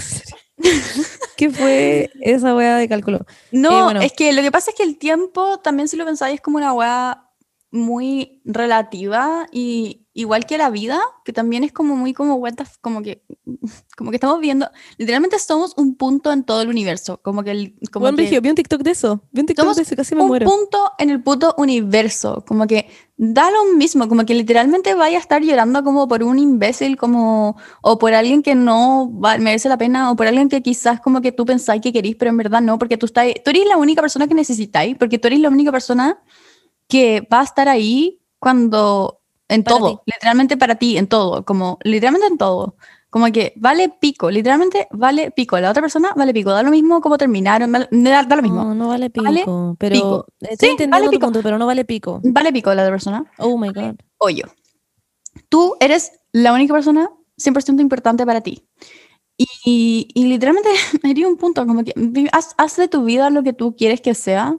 ¿Qué fue esa weá de cálculo? No, Eh, bueno. es que lo que pasa es que el tiempo, también si lo pensáis, es como una weá muy relativa y igual que la vida, que también es como muy como what the como que [LAUGHS] como que estamos viendo, literalmente somos un punto en todo el universo, como que el como Buen que Brigio, vi un TikTok de eso. Vi un TikTok de eso, casi me un muero. punto en el puto universo, como que da lo mismo, como que literalmente vaya a estar llorando como por un imbécil, como o por alguien que no va- merece la pena, o por alguien que quizás como que tú pensáis que querís, pero en verdad no, porque tú estás, tú eres la única persona que necesitáis, porque tú eres la única persona que va a estar ahí cuando en Para todo, ti. literalmente para ti, en todo, como literalmente en todo. Como que vale pico, literalmente vale pico. La otra persona vale pico, da lo mismo como terminaron, da, da lo mismo. No, no vale pico. Vale pero pico. estoy Sí, entendiendo vale tu pico. punto, pero no vale pico. Vale pico la otra persona. Oh my god. o yo. Tú eres la única persona 100% importante para ti. Y, y literalmente [LAUGHS] me un punto, como que haz, haz de tu vida lo que tú quieres que sea.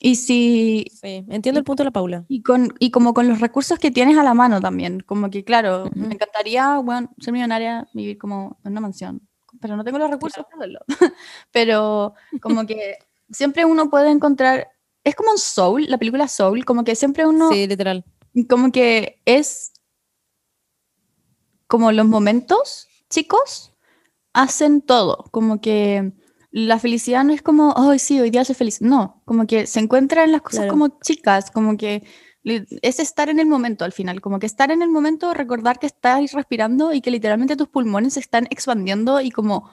Y si Sí, entiendo el punto de la Paula. y, con, y como con los recursos que tienes a la mano también. Como que, claro, Ujú. me encantaría, bueno, ser millonaria, vivir como en una mansión. Pero no tengo los recursos para hacerlo. [LAUGHS] Pero como que siempre uno puede encontrar... Es como un Soul, la película Soul, como que siempre uno Sí, literal. como que es como los momentos, chicos, hacen todo. Como que la felicidad no es como, ay, sí, hoy día soy feliz. No, como que se encuentra en las cosas Claro. como chicas, como que es estar en el momento al final, como que estar en el momento, recordar que estás respirando y que literalmente tus pulmones se están expandiendo y como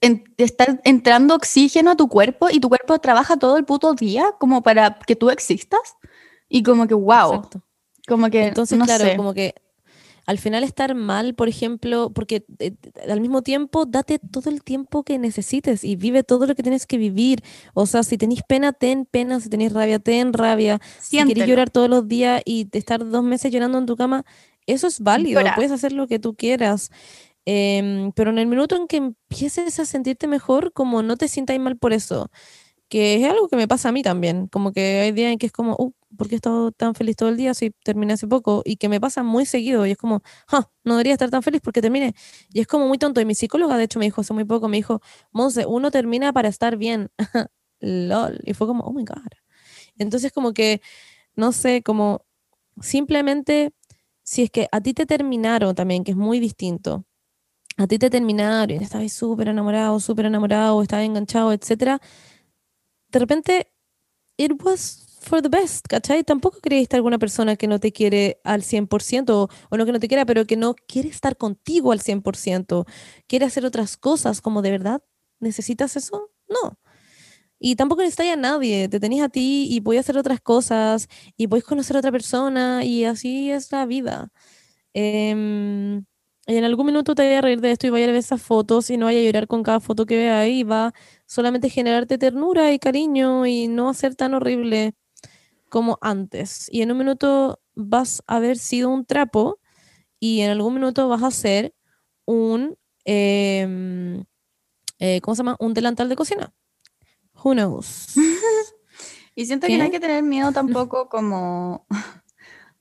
en- está entrando oxígeno a tu cuerpo y tu cuerpo trabaja todo el puto día como para que tú existas y como que wow, Exacto. como que Entonces, no claro, sé. como que al final estar mal, por ejemplo, porque eh, al mismo tiempo date todo el tiempo que necesites y vive todo lo que tienes que vivir. O sea, si tenéis pena, ten pena, si tenéis rabia, ten rabia. Si queréis Siéntelo. llorar todos los días y te estar dos meses llorando en tu cama, eso es válido, Llora. puedes hacer lo que tú quieras. Em, pero en el minuto en que empieces a sentirte mejor, como no te sientas mal por eso, que es algo que me pasa a mí también, como que hay días en que es como, uh, ¿por qué he estado tan feliz todo el día si terminé hace poco? Y que me pasa muy seguido y es como, "Ja, no debería estar tan feliz porque terminé. Y es como muy tonto. Y mi psicóloga, de hecho, me dijo hace muy poco, me dijo, Monse, uno termina para estar bien. [LAUGHS] LOL. Y fue como, oh my God. Entonces como que, no sé, como simplemente, si es que a ti te terminaron también, que es muy distinto, a ti te terminaron y estabas súper enamorado, súper enamorado, estabas enganchado, etcétera, de repente, it was for the best, ¿cachai? Tampoco creíste alguna persona que no te quiere al 100% o, o no que no te quiera, pero que no quiere estar contigo al 100%, quiere hacer otras cosas, como de verdad, ¿necesitas eso? No. Y tampoco necesitas a nadie, te tenés a ti y podés hacer otras cosas y podés conocer a otra persona y así es la vida. Em, y en algún minuto te vaya a reír de esto y vaya a ver esas fotos y no vaya a llorar con cada foto que vea ahí, va solamente generarte ternura y cariño y no va a ser tan horrible como antes. Y en un minuto vas a haber sido un trapo y en algún minuto vas a ser un, em, eh, ¿cómo se llama? Un delantal de cocina. Who knows? [LAUGHS] Y siento que no hay que tener miedo tampoco como... [LAUGHS]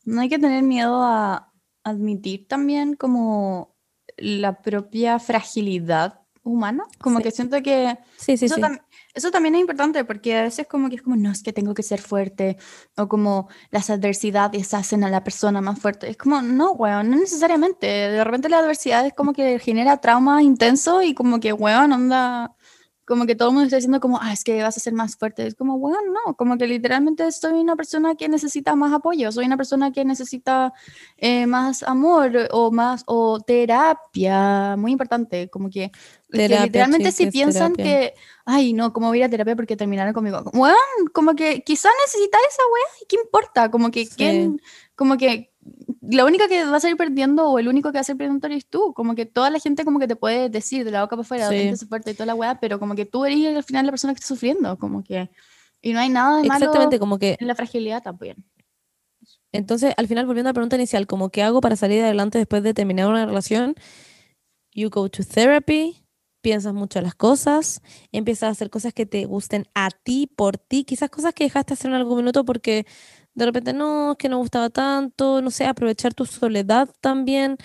No hay que tener miedo a admitir también como la propia fragilidad humana. Como Sí. que siento que Sí, sí, eso, sí. tam- eso también es importante porque a veces como que es como, no, es que tengo que ser fuerte o como las adversidades hacen a la persona más fuerte. Es como, no, weón, no necesariamente. De repente la adversidad es como que genera traumas intensos y como que, weón, onda, como que todo el mundo está diciendo como, ah, es que vas a ser más fuerte. Es como, weón, no, como que literalmente soy una persona que necesita más apoyo, soy una persona que necesita eh, más amor o más, o terapia, muy importante, como que, que Terapia, literalmente si piensan terapia. que, ay, no, ¿cómo voy a ir a terapia porque terminaron conmigo? Weón, como que quizás necesitas esa weá, ¿y qué importa? Como que, Sí. ¿quién? Como que la única que va a salir perdiendo o el único que va a ser perdiendo eres tú. Como que toda la gente como que te puede decir de la boca para afuera, Sí. sí. fuerte y toda la weá, pero como que tú eres al final la persona que está sufriendo, como que... Y no hay nada de malo Exactamente, como que en la fragilidad también. Entonces, al final, volviendo a la pregunta inicial, como qué hago para salir adelante después de terminar una relación, you go to therapy, piensas mucho las cosas, empiezas a hacer cosas que te gusten a ti, por ti, quizás cosas que dejaste hacer en algún minuto porque de repente no, es que no gustaba tanto, no sé, aprovechar tu soledad también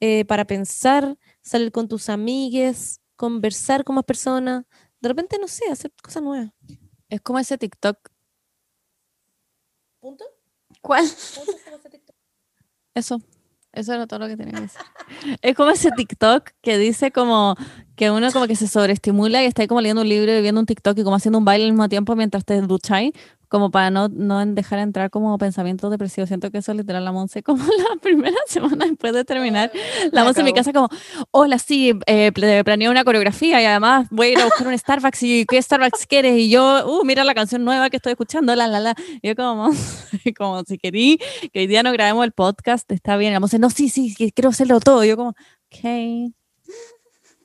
eh, para pensar, salir con tus amigues, conversar con más personas, de repente, no sé, hacer cosas nuevas. Es como ese TikTok. ¿Punto? ¿Cuál? Eso. Eso era todo lo que tenía que decir. [LAUGHS] Es como ese TikTok que dice como que uno como que se sobreestimula y está ahí como leyendo un libro y viendo un TikTok y como haciendo un baile al mismo tiempo mientras te ducháis, como para no, no dejar entrar como pensamientos depresivos. Siento que eso es literal la Monse [LAUGHS] como la primera [LAUGHS] semana después de terminar. La Me Monse en mi casa como, hola, sí, eh, pl- planeé una coreografía y además voy a ir a buscar un Starbucks y ¿qué Starbucks quieres? Y yo, uh, mira la canción nueva que estoy escuchando, la, la, la. Y yo como, [LAUGHS] como si querí que hoy día no grabemos el podcast, está bien. La Monse, no, sí, sí, quiero hacerlo todo. Y yo como, ok.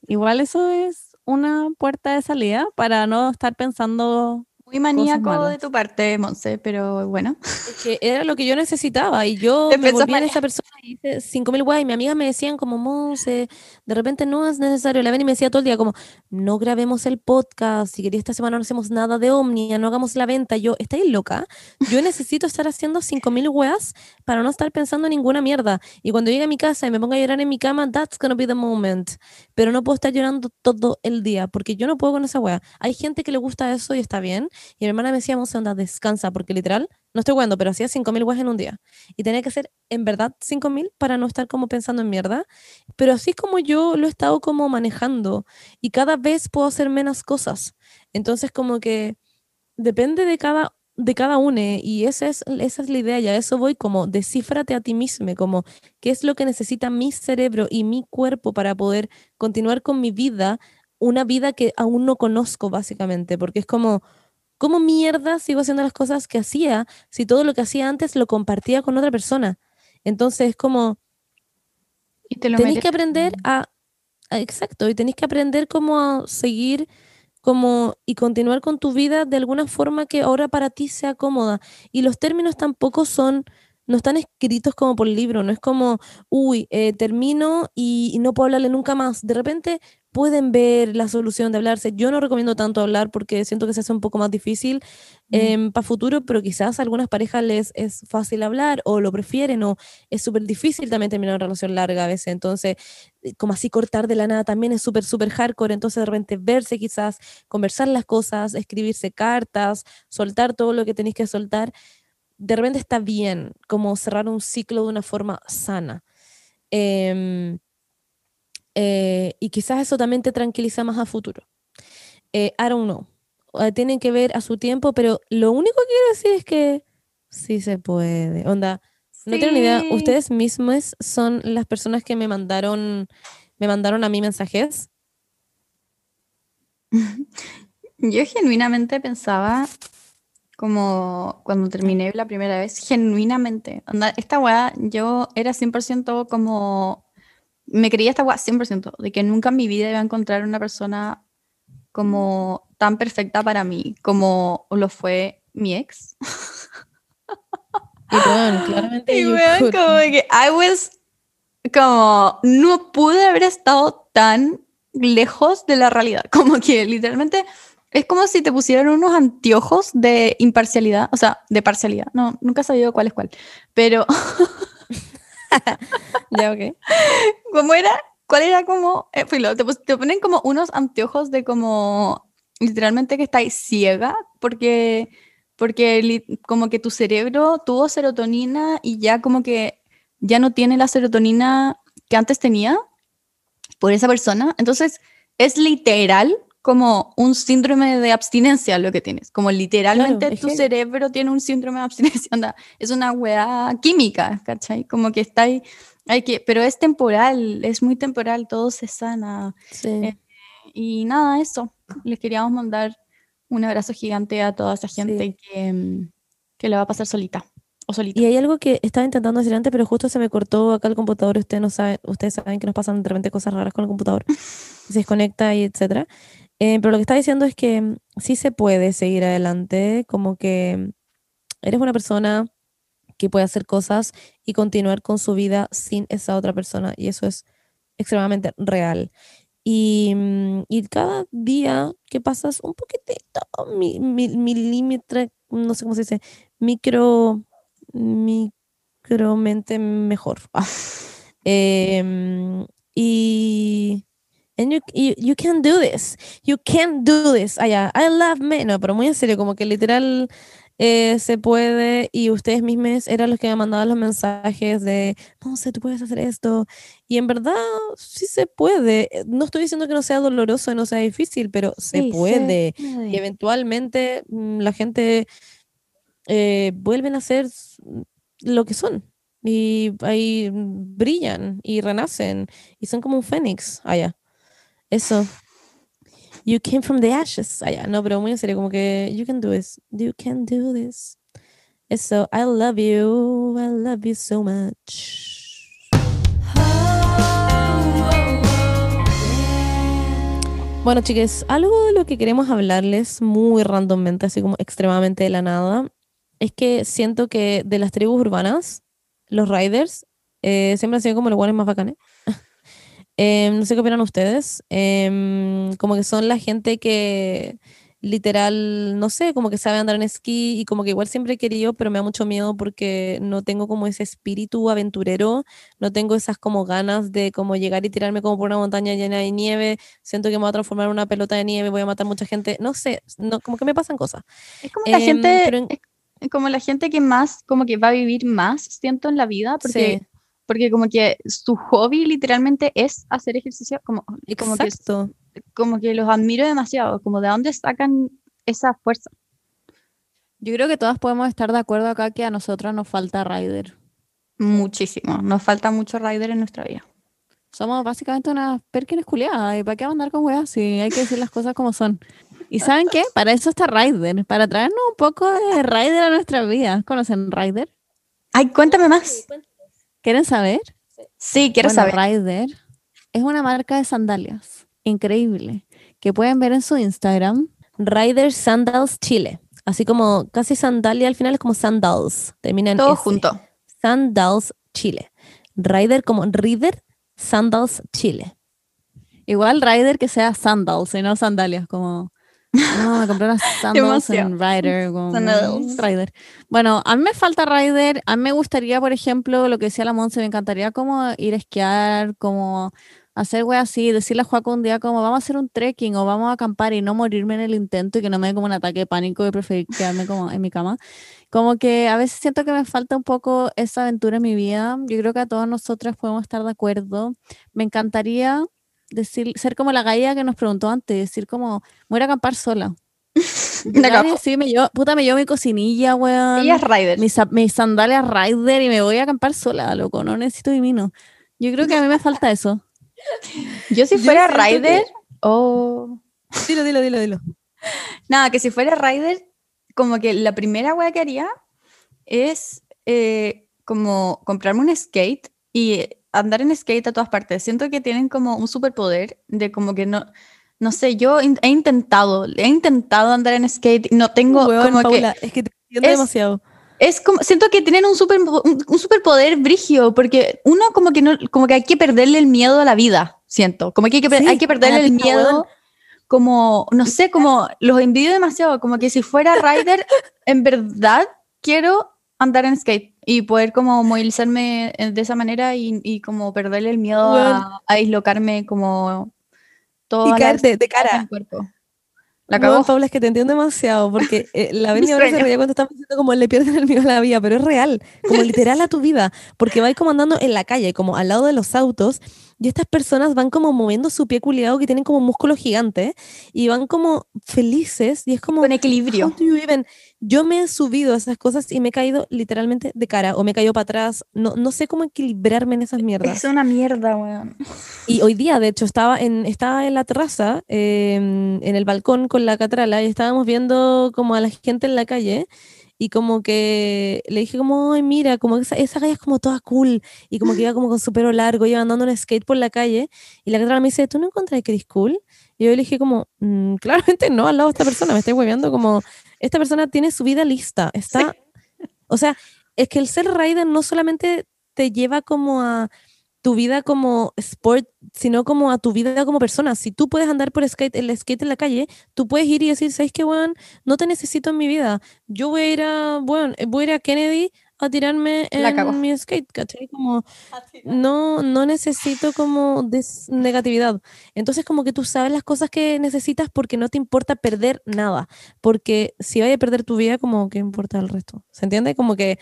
Igual eso es una puerta de salida para no estar pensando Muy maníaco de tu parte, Monse, pero bueno. Es que era lo que yo necesitaba y yo me volví en esa persona y hice 5000 guay. Y mi amiga me decían como, Monse, de repente no es necesario. La ven y me decía todo el día como, no grabemos el podcast, si quería esta semana no hacemos nada de Omnia, no hagamos la venta. Yo, ¿estáis loca? Yo necesito estar haciendo 5000 weas para no estar pensando en ninguna mierda. Y cuando llegue a mi casa y me ponga a llorar en mi cama, that's gonna be the moment. Pero no puedo estar llorando todo el día porque yo no puedo con esa wea. Hay gente que le gusta eso y está bien. Y mi hermana me decía, Monse, onda, descansa, porque literal, no estoy jugando, pero hacía 5.000 weas en un día. Y tenía que hacer, en verdad, 5.000 para no estar como pensando en mierda. Pero así es como yo lo he estado como manejando. Y cada vez puedo hacer menos cosas. Entonces, como que depende de cada de cada uno y esa es, esa es la idea y a eso voy como descífrate a ti mismo como qué es lo que necesita mi cerebro y mi cuerpo para poder continuar con mi vida una vida que aún no conozco básicamente porque es como ¿Cómo mierda sigo haciendo las cosas que hacía si todo lo que hacía antes lo compartía con otra persona? Entonces es como, Y te lo tenéis que aprender a, a- exacto, y tenéis que aprender cómo a seguir como y continuar con tu vida de alguna forma que ahora para ti sea cómoda. Y los términos tampoco son, no están escritos como por libro, no es como, uy, eh, termino y, y no puedo hablarle nunca más. De repente pueden ver la solución de hablarse. Yo no recomiendo tanto hablar porque siento que se hace un poco más difícil para futuro, pero quizás a algunas parejas les es fácil hablar o lo prefieren o es súper difícil también terminar una relación larga a veces. Entonces, eh, como así cortar de la nada también es súper, súper hardcore. Entonces, de repente verse quizás, conversar las cosas, escribirse cartas, soltar todo lo que tenéis que soltar, de repente está bien, como cerrar un ciclo de una forma sana. Em, eh, y quizás eso también te tranquiliza más a futuro. Eh, I don't know. Eh, tienen que ver a su tiempo, pero lo único que quiero decir es que sí se puede. Onda, no tengo ni idea. Ustedes mismos son las personas que me mandaron, me mandaron a mí mensajes. [LAUGHS] Yo genuinamente pensaba, como cuando terminé la primera vez, genuinamente, onda, esta weá, yo era 100% como, me creía esta weá 100%, de que nunca en mi vida iba a encontrar una persona como tan perfecta para mí, como lo fue mi ex. Y bueno, claramente [LAUGHS] Y could. como de que I was, como, no pude haber estado tan lejos de la realidad, [LAUGHS] como que literalmente es como si te pusieran unos anteojos de imparcialidad, o sea, de parcialidad, no, nunca he sabido cuál es cuál, pero [LAUGHS] [LAUGHS] Ya, ok. ¿cómo era? ¿Cuál era como, eh, filo, te, te ponen como unos anteojos de como, literalmente que estáis ciega, porque, porque li- como que tu cerebro tuvo serotonina y ya como que ya no tiene la serotonina que antes tenía por esa persona. Entonces, es literal como un síndrome de abstinencia lo que tienes. Como literalmente es tu heavy. cerebro tiene un síndrome de abstinencia. [LAUGHS] onda, es una weá química, ¿cachai? Como que está ahí. Hay que, pero es temporal, es muy temporal, todo se sana. Sí. Eh, Y nada, eso. Les queríamos mandar un abrazo gigante a toda esa gente que, mm, que le va a pasar solita o solito. Y hay algo que estaba intentando decir antes, pero justo se me cortó acá el computador. Ustedes no saben, ustedes saben que nos pasan de repente cosas raras con el computador. [LAUGHS] se desconecta y etcétera. Eh, pero lo que está diciendo es que mm, sí se puede seguir adelante, como que mm, eres una persona que puede hacer cosas y continuar con su vida sin esa otra persona. Y eso es extremadamente real. Y, mm, y cada día que pasas un poquitito, mi, mi- milímetro, no sé cómo se dice, micro, micromente mejor. [LAUGHS] Em, y and you, you, you can do this. You can do this. Ah, ya, I love me. No, pero muy en serio, como que literal eh, se puede. Y ustedes mismos eran los que me mandaban los mensajes de, no sé, tú puedes hacer esto. Y en verdad, sí se puede. Eh, No estoy diciendo que no sea doloroso y no sea difícil, pero se Sí, puede. Y eventualmente mm, la gente eh, vuelven a ser s- lo que son. Y ahí mm, brillan y renacen. Y son como un fénix allá. Eso. You came from the ashes. Allá. No, pero muy en serio, como que you can do this. You can do this. Eso. I love you. I love you so much. Bueno, chicas, algo de lo que queremos hablarles muy randommente, así como extremadamente de la nada, es que siento que de las tribus urbanas, los riders eh, siempre han sido como los guanes más bacanes. [LAUGHS] Em, no sé qué opinan ustedes. Em, como que son la gente que literal, no sé, como que sabe andar en esquí y como que igual siempre he querido, pero me da mucho miedo porque no tengo como ese espíritu aventurero, no tengo esas como ganas de como llegar y tirarme como por una montaña llena de nieve, siento que me voy a transformar en una pelota de nieve, voy a matar mucha gente, no sé, no, como que me pasan cosas. Es como la Em, gente, pero en- como la gente que más, como que va a vivir más, siento, en la vida, porque, Sí, porque como que su hobby literalmente es hacer ejercicio, como, como que, exacto. como que los admiro demasiado, como de dónde sacan esa fuerza. Yo creo que todas podemos estar de acuerdo acá que a nosotras nos falta rider. Muchísimo, nos falta mucho rider en nuestra vida. Somos básicamente unas perkins culiadas. ¿Y para qué andar con weas si hay que decir las cosas como son? ¿Y saben qué? Para eso está Rider, para traernos un poco de Rider a nuestra vida. ¿Conocen Rider? Ay, cuéntame más. ¿Quieren saber? Sí, quiero Bueno, saber. Rider es una marca de sandalias increíble que pueden ver en su Instagram. Rider Sandals Chile. Así como casi sandalia al final es como sandals. Termina en Todo S. junto. Sandals Chile. Rider como Rider Sandals Chile. Igual Rider que sea sandals y no sandalias, como... [LAUGHS] No, me compré unas sandals en. Rider. [LAUGHS] Rider. Bueno, a mí me falta Rider. A mí me gustaría, por ejemplo, lo que decía la Monse, me encantaría como ir a esquiar, como hacer wey así, decirle a Juaco un día como vamos a hacer un trekking o vamos a acampar y no morirme en el intento y que no me dé como un ataque de pánico y preferir quedarme como en mi cama. Como que a veces siento que me falta un poco esa aventura en mi vida. Yo creo que a todas nosotras podemos estar de acuerdo. Me encantaría decir, ser como la galla que nos preguntó antes, decir como, voy a acampar sola. Cama. decirme yo, puta, me llevo mi cocinilla, weón. Ella es rider. Mis, mis sandalias Rider y me voy a acampar sola, loco. No necesito divino. Yo creo que a mí me falta eso. [LAUGHS] Yo si Yo fuera que- rider, oh, Dilo, dilo, dilo, dilo. [LAUGHS] Nada, que si fuera rider, como que la primera wea que haría es eh, como comprarme un skate y andar en skate a todas partes. Siento que tienen como un superpoder de como que no, no sé, yo in- he intentado, he intentado andar en skate y no tengo como Paula, es que te entiendo es- demasiado. que es como siento que tienen un super un, un superpoder brigio porque uno como que no como que hay que perderle el miedo a la vida, siento, como que hay que, Sí, hay que perderle el miedo como no sé, como los envidio demasiado, como que si fuera [LAUGHS] rider en verdad quiero andar en skate y poder como movilizarme eh, de esa manera y, y como perderle el miedo a, a dislocarme como toda Y la caer de- cara. del cuerpo. La Bueno, cagó. Paula, es que te entiendo demasiado, porque eh, la [LAUGHS] Benny ahora se reía cuando estaba diciendo como le pierden el miedo a la vida, pero es real, como literal a tu vida, porque vais como andando en la calle, como al lado de los autos, y estas personas van como moviendo su pie culiado que tienen como músculos gigantes, y van como felices, y es como, Con equilibrio. Yo me he subido a esas cosas y me he caído literalmente de cara, o me he caído para atrás, no, no sé cómo equilibrarme en esas mierdas. Es una mierda, weón. Y hoy día, de hecho, estaba en, estaba en la terraza, em, en el balcón con la catrala, y estábamos viendo como a la gente en la calle, y como que le dije como, ay, mira, como esa, esa galla es como toda cool, y como que iba [LAUGHS] como con su pelo largo, iba andando en skate por la calle, y la catrala me dice, ¿tú no encontrás que eres cool? Y yo le dije como, "Mm, [LAUGHS] claramente no, al lado de esta persona, me estoy hueveando como, esta persona tiene su vida lista, está, o sea, es que el ser rider no solamente te lleva como a tu vida como sport, sino como a tu vida como persona. Si tú puedes andar por skate, el skate en la calle, tú puedes ir y decir, ¿sabes qué, weón? No te necesito en mi vida. Yo voy a ir a, bueno, voy a ir a Kennedy a tirarme La en mi skate, ¿cachai? Como, no, no necesito como negatividad. Entonces como que tú sabes las cosas que necesitas porque no te importa perder nada. Porque si vaya a perder tu vida, como que importa el resto. ¿Se entiende? Como que...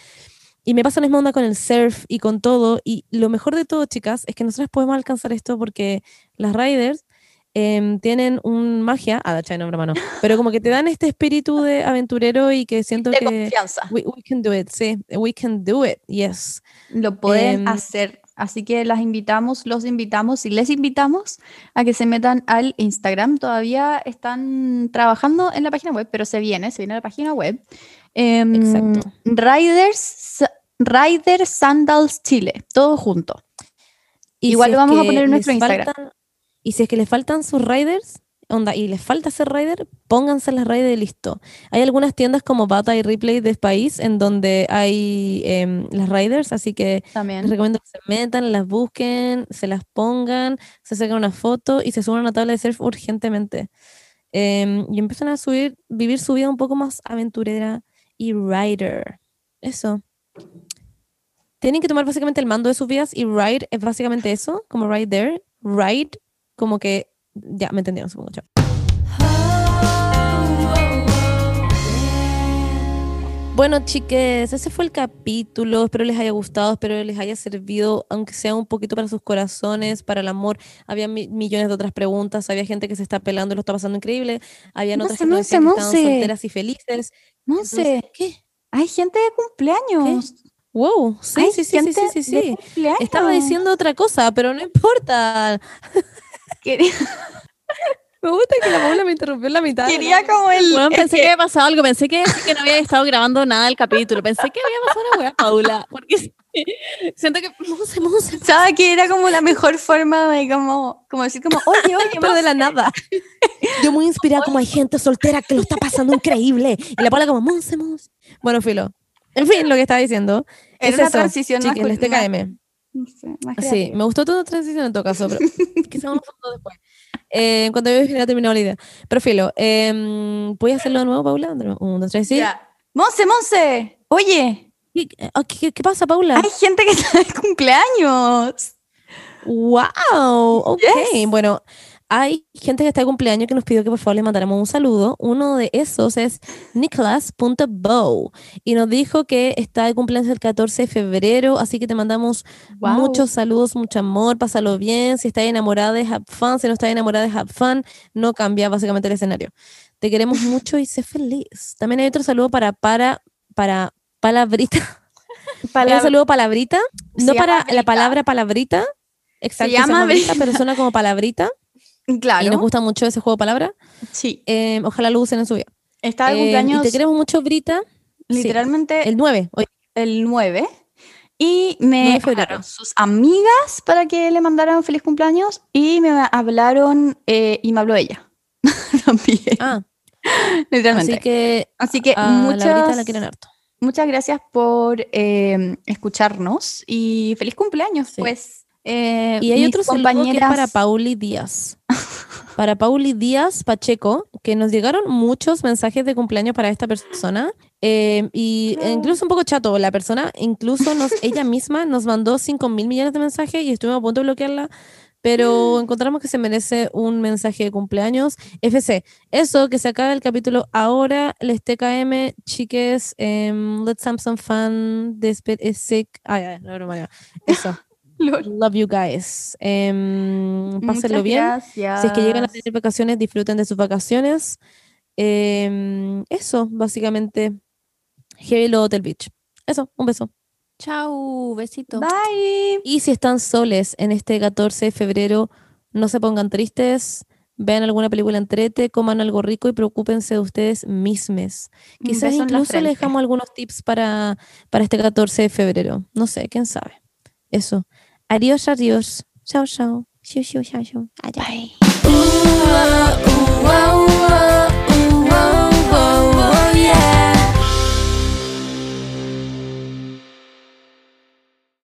Y me pasa la misma onda con el surf y con todo. Y lo mejor de todo, chicas, es que nosotros podemos alcanzar esto porque las riders em, tienen un magia, ah, chai, no, hermano, pero como que te dan este espíritu de aventurero y que siento De que confianza. we, we can do it, sí, we can do it, yes. Lo pueden Em, hacer. Así que las invitamos, los invitamos y les invitamos a que se metan al Instagram. Todavía están trabajando en la página web, pero se viene, se viene a la página web. Em, Exacto. Riders, Rider Sandals Chile, todo junto. Y Igual si lo vamos a poner en nuestro les Instagram. faltan- y si es que les faltan sus riders, onda, y les falta ser rider, pónganse las riders y listo. Hay algunas tiendas como Bata y Replay del país en donde hay em, las riders, así que les También. recomiendo que se metan, las busquen, se las pongan, se saquen una foto y se suban a una tabla de surf urgentemente. Em, y empiezan a subir, vivir su vida un poco más aventurera y rider. Eso. Tienen que tomar básicamente el mando de sus vidas y ride es básicamente eso, como right there, ride, como que ya me entendieron, supongo. chao. Bueno, chiques, ese fue el capítulo. Espero les haya gustado, espero les haya servido, aunque sea un poquito para sus corazones, para el amor. Había mi- millones de otras preguntas, había gente que se está pelando y lo está pasando increíble. Habían otras Monse, que Monse, estaban solteras y felices. Monse, Entonces, ¿qué? Hay gente de cumpleaños. Wow, sí, Hay sí, sí, sí, gente sí, sí, de sí. cumpleaños. Estaba diciendo otra cosa, pero no importa. [LAUGHS] Quería, [LAUGHS] Me gusta que la Paula me interrumpió en la mitad. quería como el. Bueno, es pensé que- que había pasado algo, pensé que, que no había estado grabando nada del capítulo, pensé que había pasado una weá, Paula, porque siento que Monse, Monse, Pensaba que era como la mejor forma de como, como decir como, oye, oye, [LAUGHS] pero de la nada. Yo muy inspirada, como hay gente soltera que lo está pasando increíble. Y la Paula como, Monse, Monse. Bueno, filo. En fin, lo que estaba diciendo. Era es una eso, transición más este KM. no sé, más Sí, creativa. me gustó toda transición en todo caso, pero quizá unos segundos después. Eh, cuando yo hubiera terminado la idea. Pero filo, eh, ¿puedes hacerlo de nuevo, Paula? Un, dos, tres, sí. Ya. Monse, Monse, oye, ¿Qué, ah, qué- qué pasa, Paula? hay gente que está de cumpleaños. ¡Wow! Ok, Yes. bueno, hay gente que está de cumpleaños que nos pidió que por favor le mandáramos un saludo. Uno de esos es nicholas.bow y nos dijo que está de cumpleaños el 14 de febrero, así que te mandamos Wow. muchos saludos, mucho amor, pásalo bien. Si estás enamorada de Have Fun, si no estás enamorada de Have Fun, no cambia básicamente el escenario. Te queremos [LAUGHS] mucho y sé feliz. También hay otro saludo para, para, para Palabrita. [LAUGHS] Un saludo palabrita, no para la palabra palabrita. Exacto, se llama Brita. pero suena como palabrita. Y nos Claro, gusta mucho ese juego de palabras. sí. Eh, ojalá lo usen en su vida. Está de Eh, cumpleaños y te queremos mucho, Brita. Sí, literalmente el 9. Hoy, el 9 y 9 me hablaron sus amigas para que le mandaran feliz cumpleaños y me hablaron eh, y me habló ella [LAUGHS] también Ah, literalmente así que así que a la Brita muchas la quieren harto. muchas gracias por eh, escucharnos y feliz cumpleaños Sí. pues eh, Y hay otro saludo que es compañeras para Pauli Díaz. Para Pauli Díaz Pacheco, que nos llegaron muchos mensajes de cumpleaños para esta persona. Eh, y Claro. incluso un poco chato, la persona, incluso nos, [LAUGHS] ella misma nos mandó 5 mil millones de mensajes y estuvimos a punto de bloquearla, pero encontramos que se merece un mensaje de cumpleaños. FC, eso, que se acabe el capítulo ahora, les TKM, chiques, let's have some fun, desped is sick. Ah, ya, no, no, no, Eso, [LAUGHS] [LAUGHS] love you guys. Em, pásenlo bien. Gracias. Si es que llegan a tener vacaciones, disfruten de sus vacaciones. Em, eso, básicamente. Hello Hotel Beach. Eso, un beso. Chau, besito. Bye. Y si están soles en este 14 de febrero, no se pongan tristes, vean alguna película entrete, coman algo rico y preocúpense de ustedes mismos. Un Quizás incluso les dejamos algunos tips para, para este 14 de febrero. No sé, quién sabe. Eso. Adiós, adiós. Chao, chao. Xiu, xiu, xiao, xiu. Adiós. Bye.